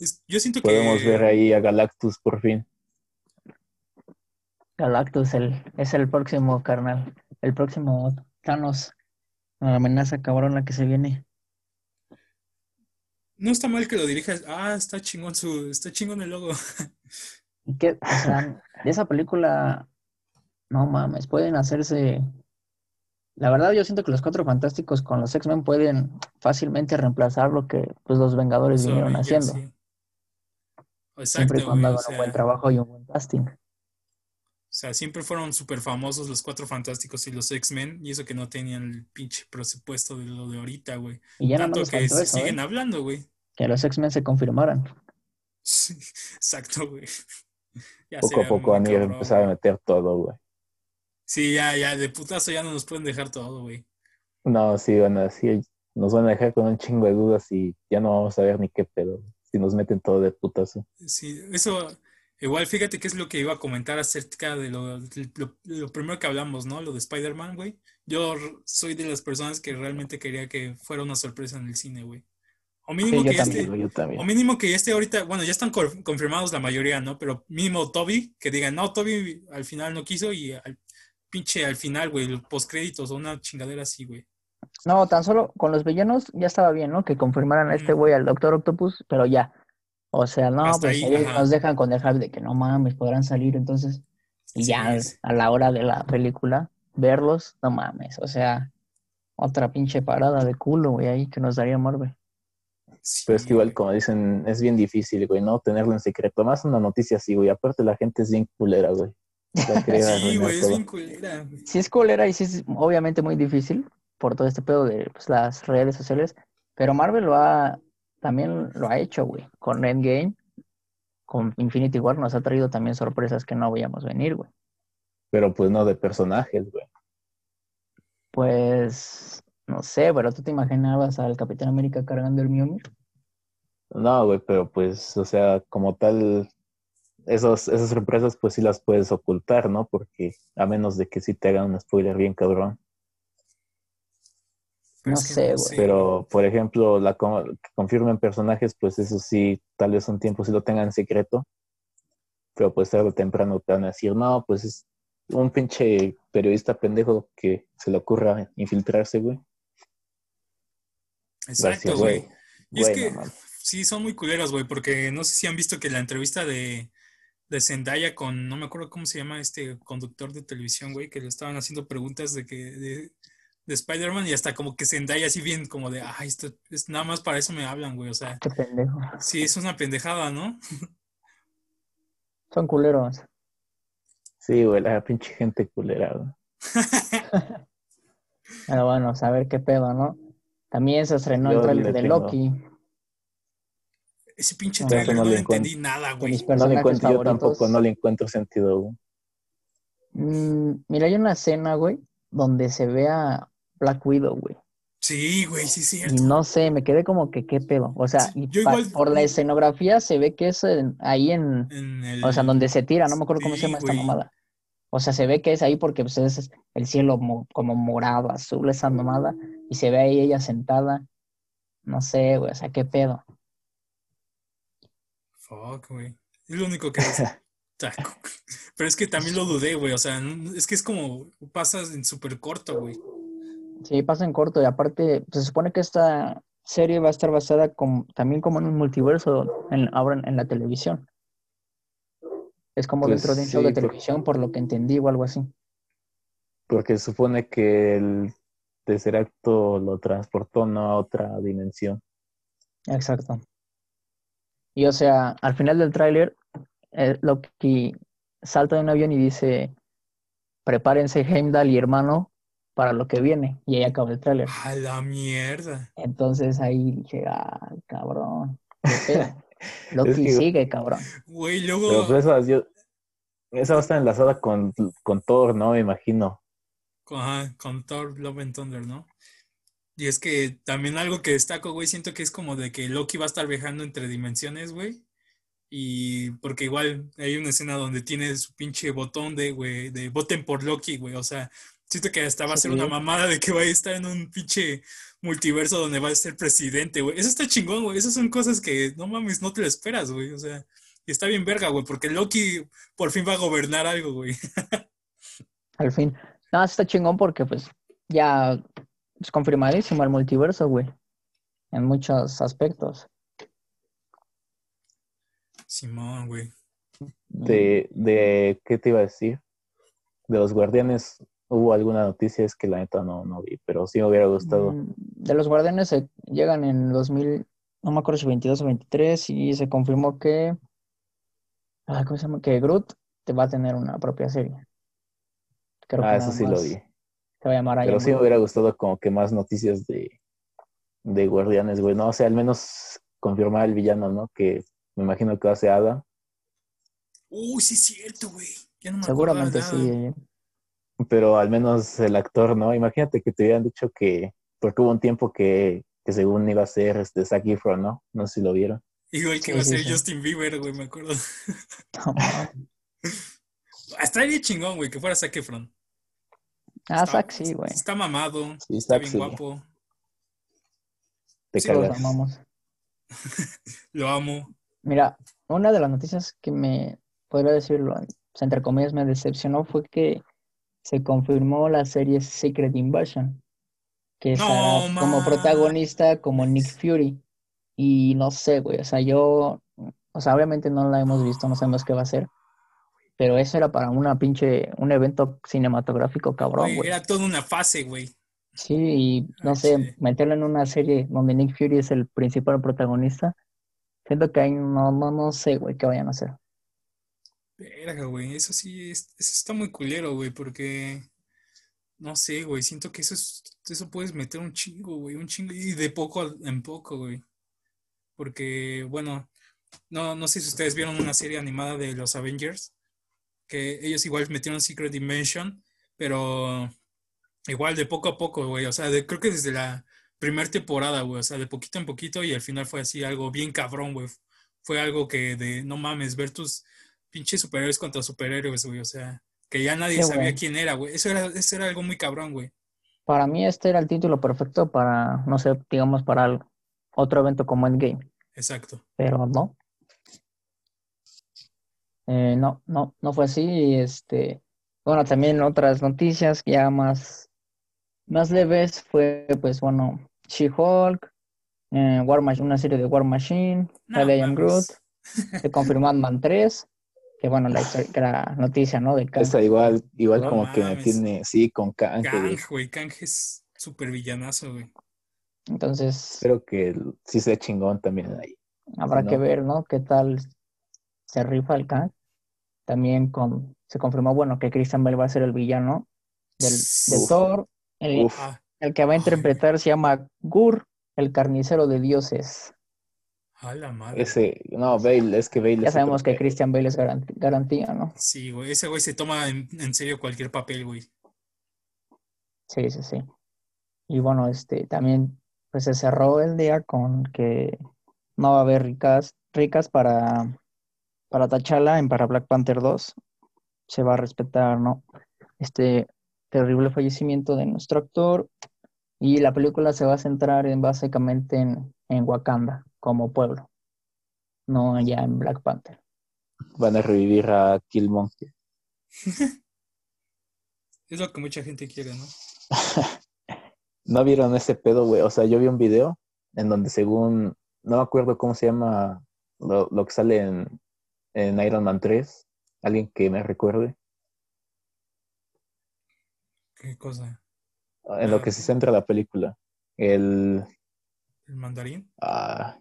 es- yo siento que... Podemos ver ahí a Galactus por fin. Galactus el, es el próximo carnal, el próximo Thanos, la amenaza cabrona que se viene. No está mal que lo dirijas. Ah, está chingón su... Está chingón el logo. Que, o sea, de esa película, no mames, pueden hacerse. La verdad, yo siento que los Cuatro Fantásticos con los X-Men pueden fácilmente reemplazar lo que pues, los Vengadores vinieron haciendo. sí. Siempre y Exacto, cuando. O hagan un buen trabajo y un buen casting. O sea, siempre fueron súper famosos los Cuatro Fantásticos y los X-Men. Y eso que no tenían el pinche presupuesto de lo de ahorita, güey. Y ya nada Tanto más que se eso, ¿eh? siguen hablando, güey. Que los X-Men se confirmaran. Sí, <laughs> exacto, güey. <laughs> Ya Poco a poco muy van a ir a cabrón, empezar a güey. meter todo, güey. Sí, ya, ya, de putazo ya no nos pueden dejar todo, güey. No, sí, van a, sí, nos van a dejar con un chingo de dudas y ya no vamos a ver ni qué pedo. Si nos meten todo de putazo. Sí, eso, igual fíjate que es lo que iba a comentar acerca de lo, lo, lo primero que hablamos, ¿no? Lo de Spider-Man, güey. Yo soy de las personas que realmente quería que fuera una sorpresa en el cine, güey. O mínimo Sí, que ya también, esté, o mínimo que ya esté ahorita, bueno, ya están confirmados la mayoría, ¿no? Pero mínimo Toby, que digan, no, Toby al final no quiso y al pinche al final, güey, los postcréditos o una chingadera así, güey. No, tan solo con los villanos ya estaba bien, ¿no? Que confirmaran a este güey, al Doctor Octopus, pero ya. O sea, no, Hasta pues ahí, ellos ajá. nos dejan con el hype de que no mames, podrán salir entonces. Y Sí, ya es- a la hora de la película, verlos, no mames. O sea, otra pinche parada de culo, güey, ahí que nos daría Marvel. sí, Pero es que igual, como dicen, es bien difícil, güey, ¿no? Tenerlo en secreto. Más una noticia así, güey. Aparte la gente es bien culera, güey. <laughs> Sí, güey, es todo. bien culera, güey. Sí es culera y sí es obviamente muy difícil por todo este pedo de pues, las redes sociales, pero Marvel lo ha, también lo ha hecho, güey, con Endgame, con Infinity War nos ha traído también sorpresas que no veíamos venir, güey. Pero pues no de personajes, güey. Pues, no sé, pero tú te imaginabas al Capitán América cargando el Mjolnir. No, güey, pero pues, o sea, como tal, esos, esas sorpresas pues sí las puedes ocultar, ¿no? Porque a menos de que sí te hagan un spoiler bien cabrón. Pero No es que sé, güey. Pero, por ejemplo, la que confirmen personajes, pues eso sí, tal vez un tiempo sí lo tengan en secreto. Pero pues tarde o temprano te van a decir, no, pues es un pinche periodista pendejo que se le ocurra infiltrarse, güey. Exacto, güey. Y es que sí, son muy culeros, güey, porque no sé si han visto que la entrevista de, de Zendaya con, no me acuerdo cómo se llama este conductor de televisión, güey, que le estaban haciendo preguntas de que de, de Spider-Man y hasta como que Zendaya así bien como de, ay, esto es nada más para eso me hablan, güey, o sea, Qué pendejo. sí, es una pendejada, ¿no? Son culeros. Sí, güey, la pinche gente culera, güey. <laughs> Pero bueno, a ver qué pedo, ¿no? También se estrenó Yo el tráiler le de tengo- Loki. Ese pinche No, trailer no no, le le entendí encuentro. nada, güey. mis No le encuentro, yo tampoco no le encuentro sentido, güey. Mm, mira, hay una escena, güey, donde se ve a Black Widow, güey. Sí, güey, sí, es Y no sé, me quedé como que qué pedo. O sea, Sí, y igual- por la escenografía se ve que es en- ahí en, En el- o sea, donde se tira, no me acuerdo cómo se Sí, llama esta mamada. O sea, se ve que es ahí porque pues, es el cielo mo- como morado, azul, esa mamada, y se ve ahí ella sentada. No sé, güey, o sea, qué pedo. Fuck, güey. Es lo único que es. <laughs> Pero es que también lo dudé, güey. O sea, es que es como pasas en súper corto, güey. Sí, pasa en corto, y aparte, pues, se supone que esta serie va a estar basada también como en un multiverso en, ahora en, en la televisión. Es como Pues dentro de un show de televisión, por lo que entendí o algo así. Porque supone que el tercer acto lo transportó ¿no? a otra dimensión. Exacto. Y o sea, al final del tráiler, eh, Loki salta de un avión y dice, prepárense Heimdall y hermano para lo que viene. Y ahí acaba el tráiler. A la mierda. Entonces ahí dije, ah, cabrón. qué pedo". <laughs> Loki que- sigue, cabrón. Güey, Pero luego. pues esa, yo, esa va a estar enlazada con, con Thor, ¿no? Me imagino. Con, ajá, con Thor Love and Thunder, ¿no? Y es que también algo que destaco, güey, siento que es como de que Loki va a estar viajando entre dimensiones, güey. Y porque igual hay una escena donde tiene su pinche botón de, güey, de voten por Loki, güey. O sea, siento que hasta va a ser una mamada de que vaya a estar en un pinche multiverso donde va a ser presidente, güey. Eso está chingón, güey. Esas son cosas que no mames, no te lo esperas, güey. O sea, y está bien verga, güey, porque Loki por fin va a gobernar algo, güey. <laughs> Al fin. No, está chingón porque pues ya es confirmadísimo el multiverso, güey. En muchos aspectos. Simón, güey. De, de, ¿qué te iba a decir? De los guardianes, hubo alguna noticia, es que la neta no, no vi, pero sí me hubiera gustado. Mm, De los guardianes se llegan en 2000, no me acuerdo si 22 o 23, y se confirmó que, ¿cómo se llama? Que Groot te va a tener una propia serie. Creo que ah, eso nada sí lo vi. Se va a llamar Pero sí me hubiera gustado como que más noticias de, de guardianes, güey. No, o sea, al menos confirmar el villano, ¿no? Que me imagino que va a ser Ada. Uy, sí es cierto, güey. No Seguramente sí. eh. Pero al menos el actor, ¿no? Imagínate que te hubieran dicho que, porque hubo un tiempo que, que según iba a ser este Zac Efron, ¿no? No sé si lo vieron. Igual que Sí, iba a ser sí. Justin Bieber, güey, me acuerdo. No bien <laughs> chingón, güey, que fuera Zac Efron. Ah, Está- Zack sí, güey. Está mamado, Sí, está Zac bien sí. guapo, Te lo amamos. <laughs> lo amo. Mira, una de las noticias que me, podría decirlo, pues, entre comillas, me decepcionó fue que se confirmó la serie Secret Invasion, que No, estará como protagonista como Nick Fury. Y no sé, güey, o sea, yo, o sea, obviamente no la hemos visto, no sabemos qué va a ser, pero eso era para una pinche, un evento cinematográfico cabrón, Güey, güey. era toda una fase, güey. Sí, y no Ay, sé, sí. meterlo en una serie donde Nick Fury es el principal protagonista, siento que ahí no, no, no sé, güey, qué vayan a hacer. Verga, güey, eso sí, es- eso está muy culero, güey, porque, no sé, güey, siento que eso es, eso puedes meter un chingo, güey, un chingo, y de poco en poco, güey. Porque, bueno, no, no sé si ustedes vieron una serie animada de los Avengers, que ellos igual metieron Secret Dimension, pero igual de poco a poco, güey, o sea, de- creo que desde la primera temporada, güey, o sea, de poquito en poquito y al final fue así algo bien cabrón, güey. Fue algo que de, no mames, ver tus pinches superhéroes contra superhéroes, güey, o sea, que ya nadie Sí, sabía güey. quién era, güey. Eso era, eso era algo muy cabrón, güey. Para mí este era el título perfecto para, no sé, digamos, para otro evento como Endgame, Exacto. pero no. Eh, no, no, no fue así. y, Este, bueno, también otras noticias ya más, más leves fue, pues, bueno, She-Hulk, eh, una serie de War Machine, No I Am Groot, se confirmó Ant-Man 3, que bueno, la, historia- que noticia, ¿no? De Kang. Esa igual, igual No como que me tiene, sí, con Kang, Kang, güey. Kang es súper villanazo, güey. Entonces, Espero que sí sea chingón también ahí. habrá ¿no? que ver, ¿no? ¿Qué tal se rifa el Kang? También con, se confirmó, bueno, que Christian Bale va a ser el villano del, de Uf. Thor. El, Uf, el que va a Ay. interpretar se llama Gur, el carnicero de dioses. A la madre. ese, no, Bale, es que Bale Ya es sabemos que Christian Bale es garan- garantía, ¿no? Sí, güey, ese güey se toma en, en serio cualquier papel, güey. Sí, sí, sí. Y bueno, este también pues se cerró el día con que no va a haber ricas, ricas para, para T'Challa en para Black Panther 2. Se va a respetar, ¿no? Este terrible fallecimiento de nuestro actor. Y la película se va a centrar en básicamente en, en Wakanda como pueblo, no ya en Black Panther. Van a revivir a Killmonger. <laughs> Es lo que mucha gente quiere, ¿no? <laughs> ¿No vieron ese pedo, güey? O sea, yo vi un video en donde según, no me acuerdo cómo se llama lo, lo que sale en, en Iron Man 3, ¿Alguien que me recuerde? ¿Qué cosa? En lo que se centra la película. El. ¿El mandarín? Ah,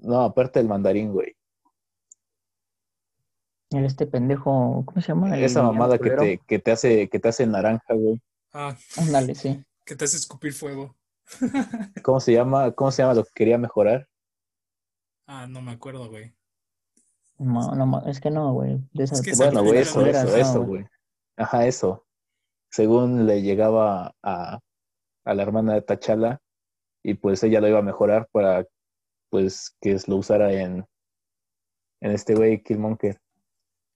no, aparte del mandarín, güey. El este pendejo, ¿cómo se llama? El Esa mamada que te, que te hace, que te hace naranja, güey. Ah, Ándale, sí. <laughs> que te hace escupir fuego. <laughs> ¿Cómo se llama? ¿Cómo se llama lo que quería mejorar? Ah, no me acuerdo, güey. No, no, es que no, güey. De esas Es que te- esa Bueno, güey, eso, eso, no, eso, güey. Ajá, eso. Según le llegaba a, a la hermana de Tachala y pues ella lo iba a mejorar para pues que lo usara en, en este güey Killmonger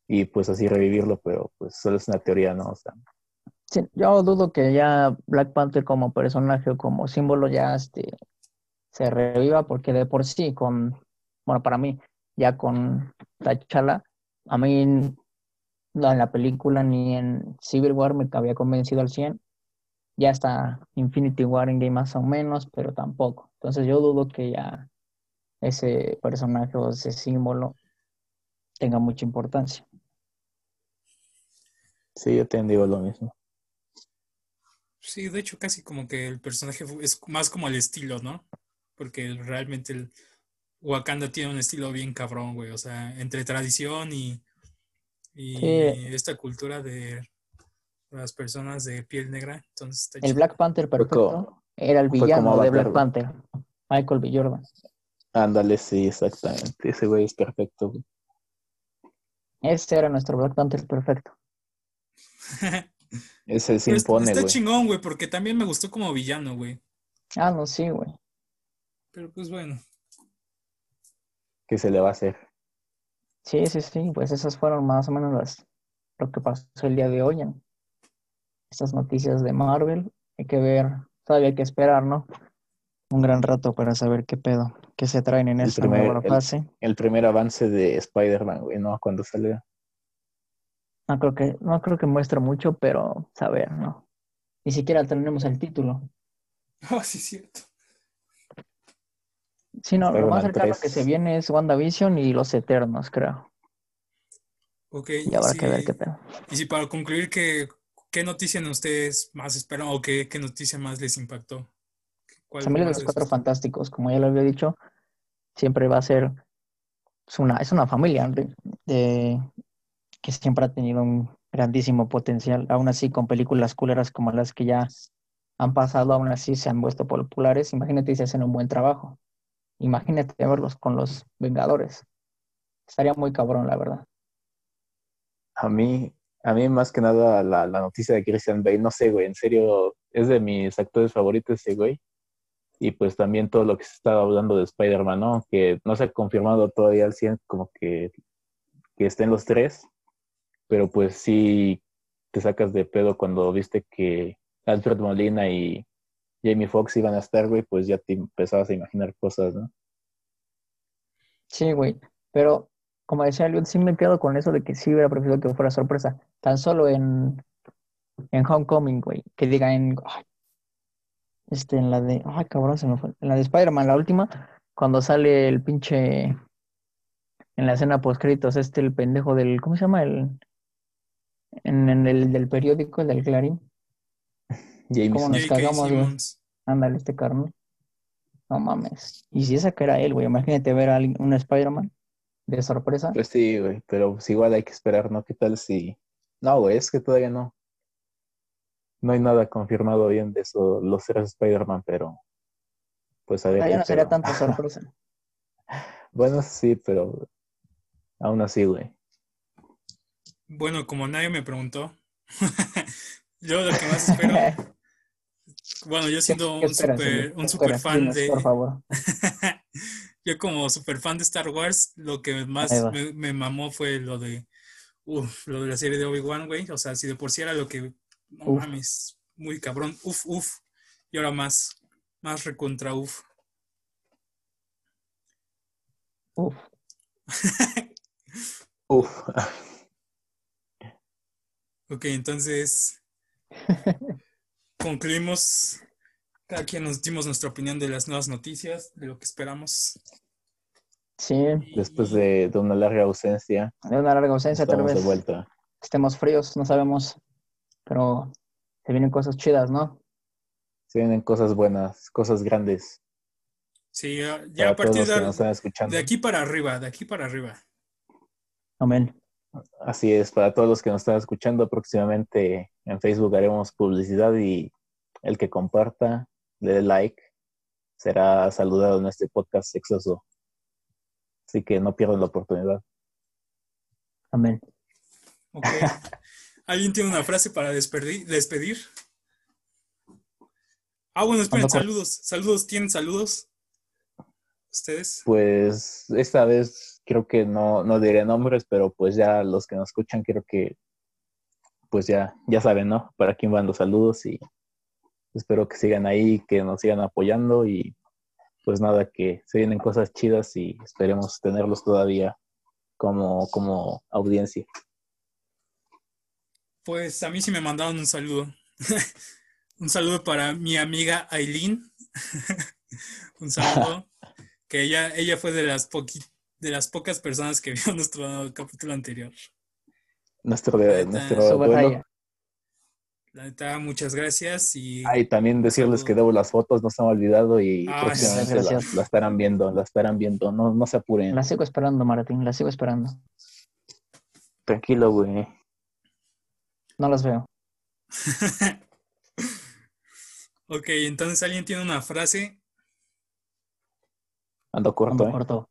y pues así revivirlo, pero pues solo es una teoría, ¿no? O sea, Sí, yo dudo que ya Black Panther como personaje o como símbolo ya este, se reviva porque de por sí con, bueno, para mí, ya con T'Challa, a mí no en la película ni en Civil War me había convencido al 100. Ya está Infinity War en Game más o menos, pero tampoco. Entonces yo dudo que ya ese personaje o ese símbolo tenga mucha importancia. sí, yo te digo lo mismo. Sí, de hecho, casi como que el personaje es más como el estilo, ¿no? Porque realmente el Wakanda tiene un estilo bien cabrón, güey. O sea, entre tradición y, y Sí. esta cultura de las personas de piel negra. Entonces está El. Black Panther perfecto era el villano de Black. Panther, Michael B. Jordan. Ándale, sí, exactamente. Ese güey es perfecto. güey. Ese era nuestro Black Panther perfecto. <laughs> Ese se está- impone, está güey. chingón, güey, porque también me gustó como villano, güey. Ah, no, sí, güey. Pero pues bueno. ¿Qué se le va a hacer? Sí, sí, sí, pues esas fueron más o menos las, lo que pasó el día de hoy en estas noticias de Marvel. Hay que ver, todavía hay que esperar, ¿no? Un gran rato para saber qué pedo, qué se traen en El esta primer- nueva el- fase. El primer avance de Spider-Man, güey, ¿no? Cuando salió. No creo que, no creo que muestre mucho, pero saber, ¿no? Ni siquiera tenemos el título. Oh, <laughs> sí, cierto. Sí, no, lo más cercano 3. que se viene es WandaVision y Los Eternos, creo. Ok, Y habrá que ver sí. qué pedo. Y si para concluir, ¿qué, qué noticia en ustedes más esperan o qué, qué noticia más les impactó? ¿Cuál Familia de los Cuatro gustó? Fantásticos, como ya lo había dicho, siempre va a ser, es una, es una familia de, de- que siempre ha tenido un grandísimo potencial. Aún así, con películas culeras como las que ya han pasado, aún así se han vuelto populares. Imagínate si hacen un buen trabajo. Imagínate verlos con los Vengadores. Estaría muy cabrón, la verdad. A mí, a mí más que nada la, la noticia de Christian Bale, no sé, güey, en serio, es de mis actores favoritos ese güey. Y pues también todo lo que se estaba hablando de Spider-Man, ¿no? Que no se ha confirmado todavía al 100 como que, que estén los tres, pero pues sí te sacas de pedo cuando viste que Alfred Molina y Jamie Foxx iban a estar, güey, pues ya te empezabas a imaginar cosas, ¿no? Sí, güey. Pero, como decía Eliot, sí me quedo con eso de que sí hubiera preferido que fuera sorpresa. Tan solo en, en Homecoming, güey. Que diga en. ay, este, en la de. Ay, cabrón, se me fue. En la de Spider-Man, la última, cuando sale el pinche. En la escena post-créditos, este, el pendejo del. ¿Cómo se llama? El. En, en el del periódico, el del Clarín. James ¿Cómo nos cagamos, güey? Ándale, este carnal. No mames. Y si esa que era él, güey. Imagínate ver a alguien- un Spider-Man de sorpresa. Pues sí, güey, pero pues igual hay que esperar, ¿no? ¿Qué tal si... No, güey, es que todavía no. No hay nada confirmado bien de eso, los tres Spider-Man, pero... Pues a ver ya no sería pedo. tanta sorpresa. <laughs> Bueno, sí, pero... Aún así, güey. Bueno, como nadie me preguntó, <laughs> yo lo que más espero, <laughs> bueno, yo siendo ¿Qué un un super fan de, Por favor. yo como super fan de Star Wars, lo que más me, me mamó fue lo de, uf, lo de la serie de Obi-Wan, güey, o sea, si de por sí era lo que, no Uf. mames, muy cabrón, uf, uf, y ahora más, más recontra uf. Uf. <laughs> Uf. Ok, entonces <laughs> concluimos. Cada quien nos dimos nuestra opinión de las nuevas noticias, de lo que esperamos. Sí, Después de, de una larga ausencia, de una larga ausencia, tal de vez vuelta. estemos fríos, no sabemos, pero se vienen cosas chidas, ¿no? Se vienen cosas buenas, cosas grandes. Sí, ya, ya a Para todos partir los que nos de, están escuchando. de aquí para arriba, de aquí para arriba. Amén. Así es, para todos los que nos están escuchando, próximamente en Facebook haremos publicidad y el que comparta, le dé like, será saludado en este podcast sexoso. Así que no pierdan la oportunidad. Amén. Ok. <laughs> ¿Alguien tiene una frase para despedir? Ah, bueno, esperen, saludos. Saludos, ¿tienen saludos? ¿Ustedes? Pues esta vez creo que no, no diré nombres, pero pues ya los que nos escuchan creo que pues ya, ya saben, ¿no? Para quién van los saludos y espero que sigan ahí, que nos sigan apoyando y pues nada, que se vienen cosas chidas y esperemos tenerlos todavía como, como audiencia. Pues a mí sí me mandaron un saludo. <laughs> un saludo para mi amiga Aileen. <laughs> un saludo. <laughs> Que ella, ella fue de las, poqui- de las pocas personas que vio nuestro capítulo anterior. Nuestro, de, Ahorita, nuestro duelo. La neta, muchas gracias y Ah, y también decirles que debo las fotos, no se me ha olvidado y Ah, próximamente la, gracias. la estarán viendo, la estarán viendo, no, no se apuren. La sigo esperando, Martín, la sigo esperando. Tranquilo, güey. No las veo. <laughs> ok, entonces alguien tiene una frase. Ando corto, Cuando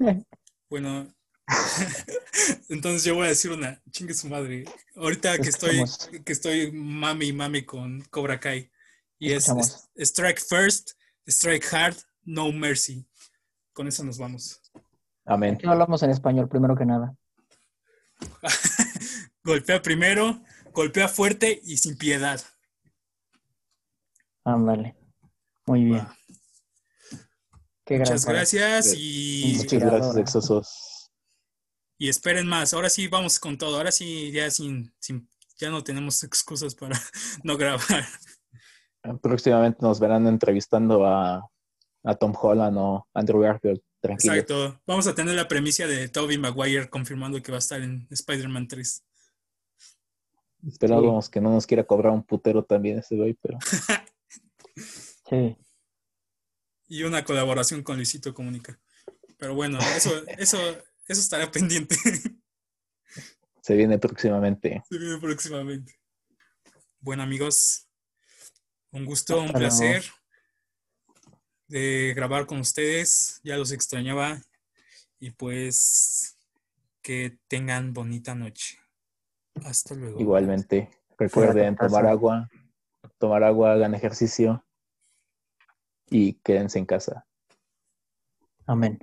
¿eh? <laughs> Bueno, <laughs> entonces yo voy a decir una. Chingue su madre. Ahorita que estoy, que estoy mami y mami con Cobra Kai. Y es, Strike First, Strike Hard, No Mercy. Con eso nos vamos. Amén. No hablamos en español, primero que nada. Golpea primero, golpea fuerte y sin piedad. Ándale. Muy bien. Qué Muchas gracias y, Muchas gracias, exosos. y esperen más. Ahora sí vamos con todo. Ahora sí ya sin, sin ya no tenemos excusas para <laughs> no grabar. Próximamente nos verán entrevistando a, a Tom Holland o Andrew Garfield. Tranquilo. Exacto. Vamos a tener la premisa de Tobey Maguire confirmando que va a estar en Spider-Man 3. Esperábamos que no nos quiera cobrar un putero también ese güey, pero <laughs> Sí. Y una colaboración con Luisito Comunica. Pero bueno, eso, eso, eso estará pendiente. <laughs> se viene próximamente. Se viene próximamente. Bueno, amigos, un gusto, un Hasta luego. placer de grabar con ustedes. Ya los extrañaba. Y pues que tengan bonita noche. Hasta luego. Igualmente. Recuerden tomar agua, tomar agua, hagan ejercicio y quédense en casa. Amén.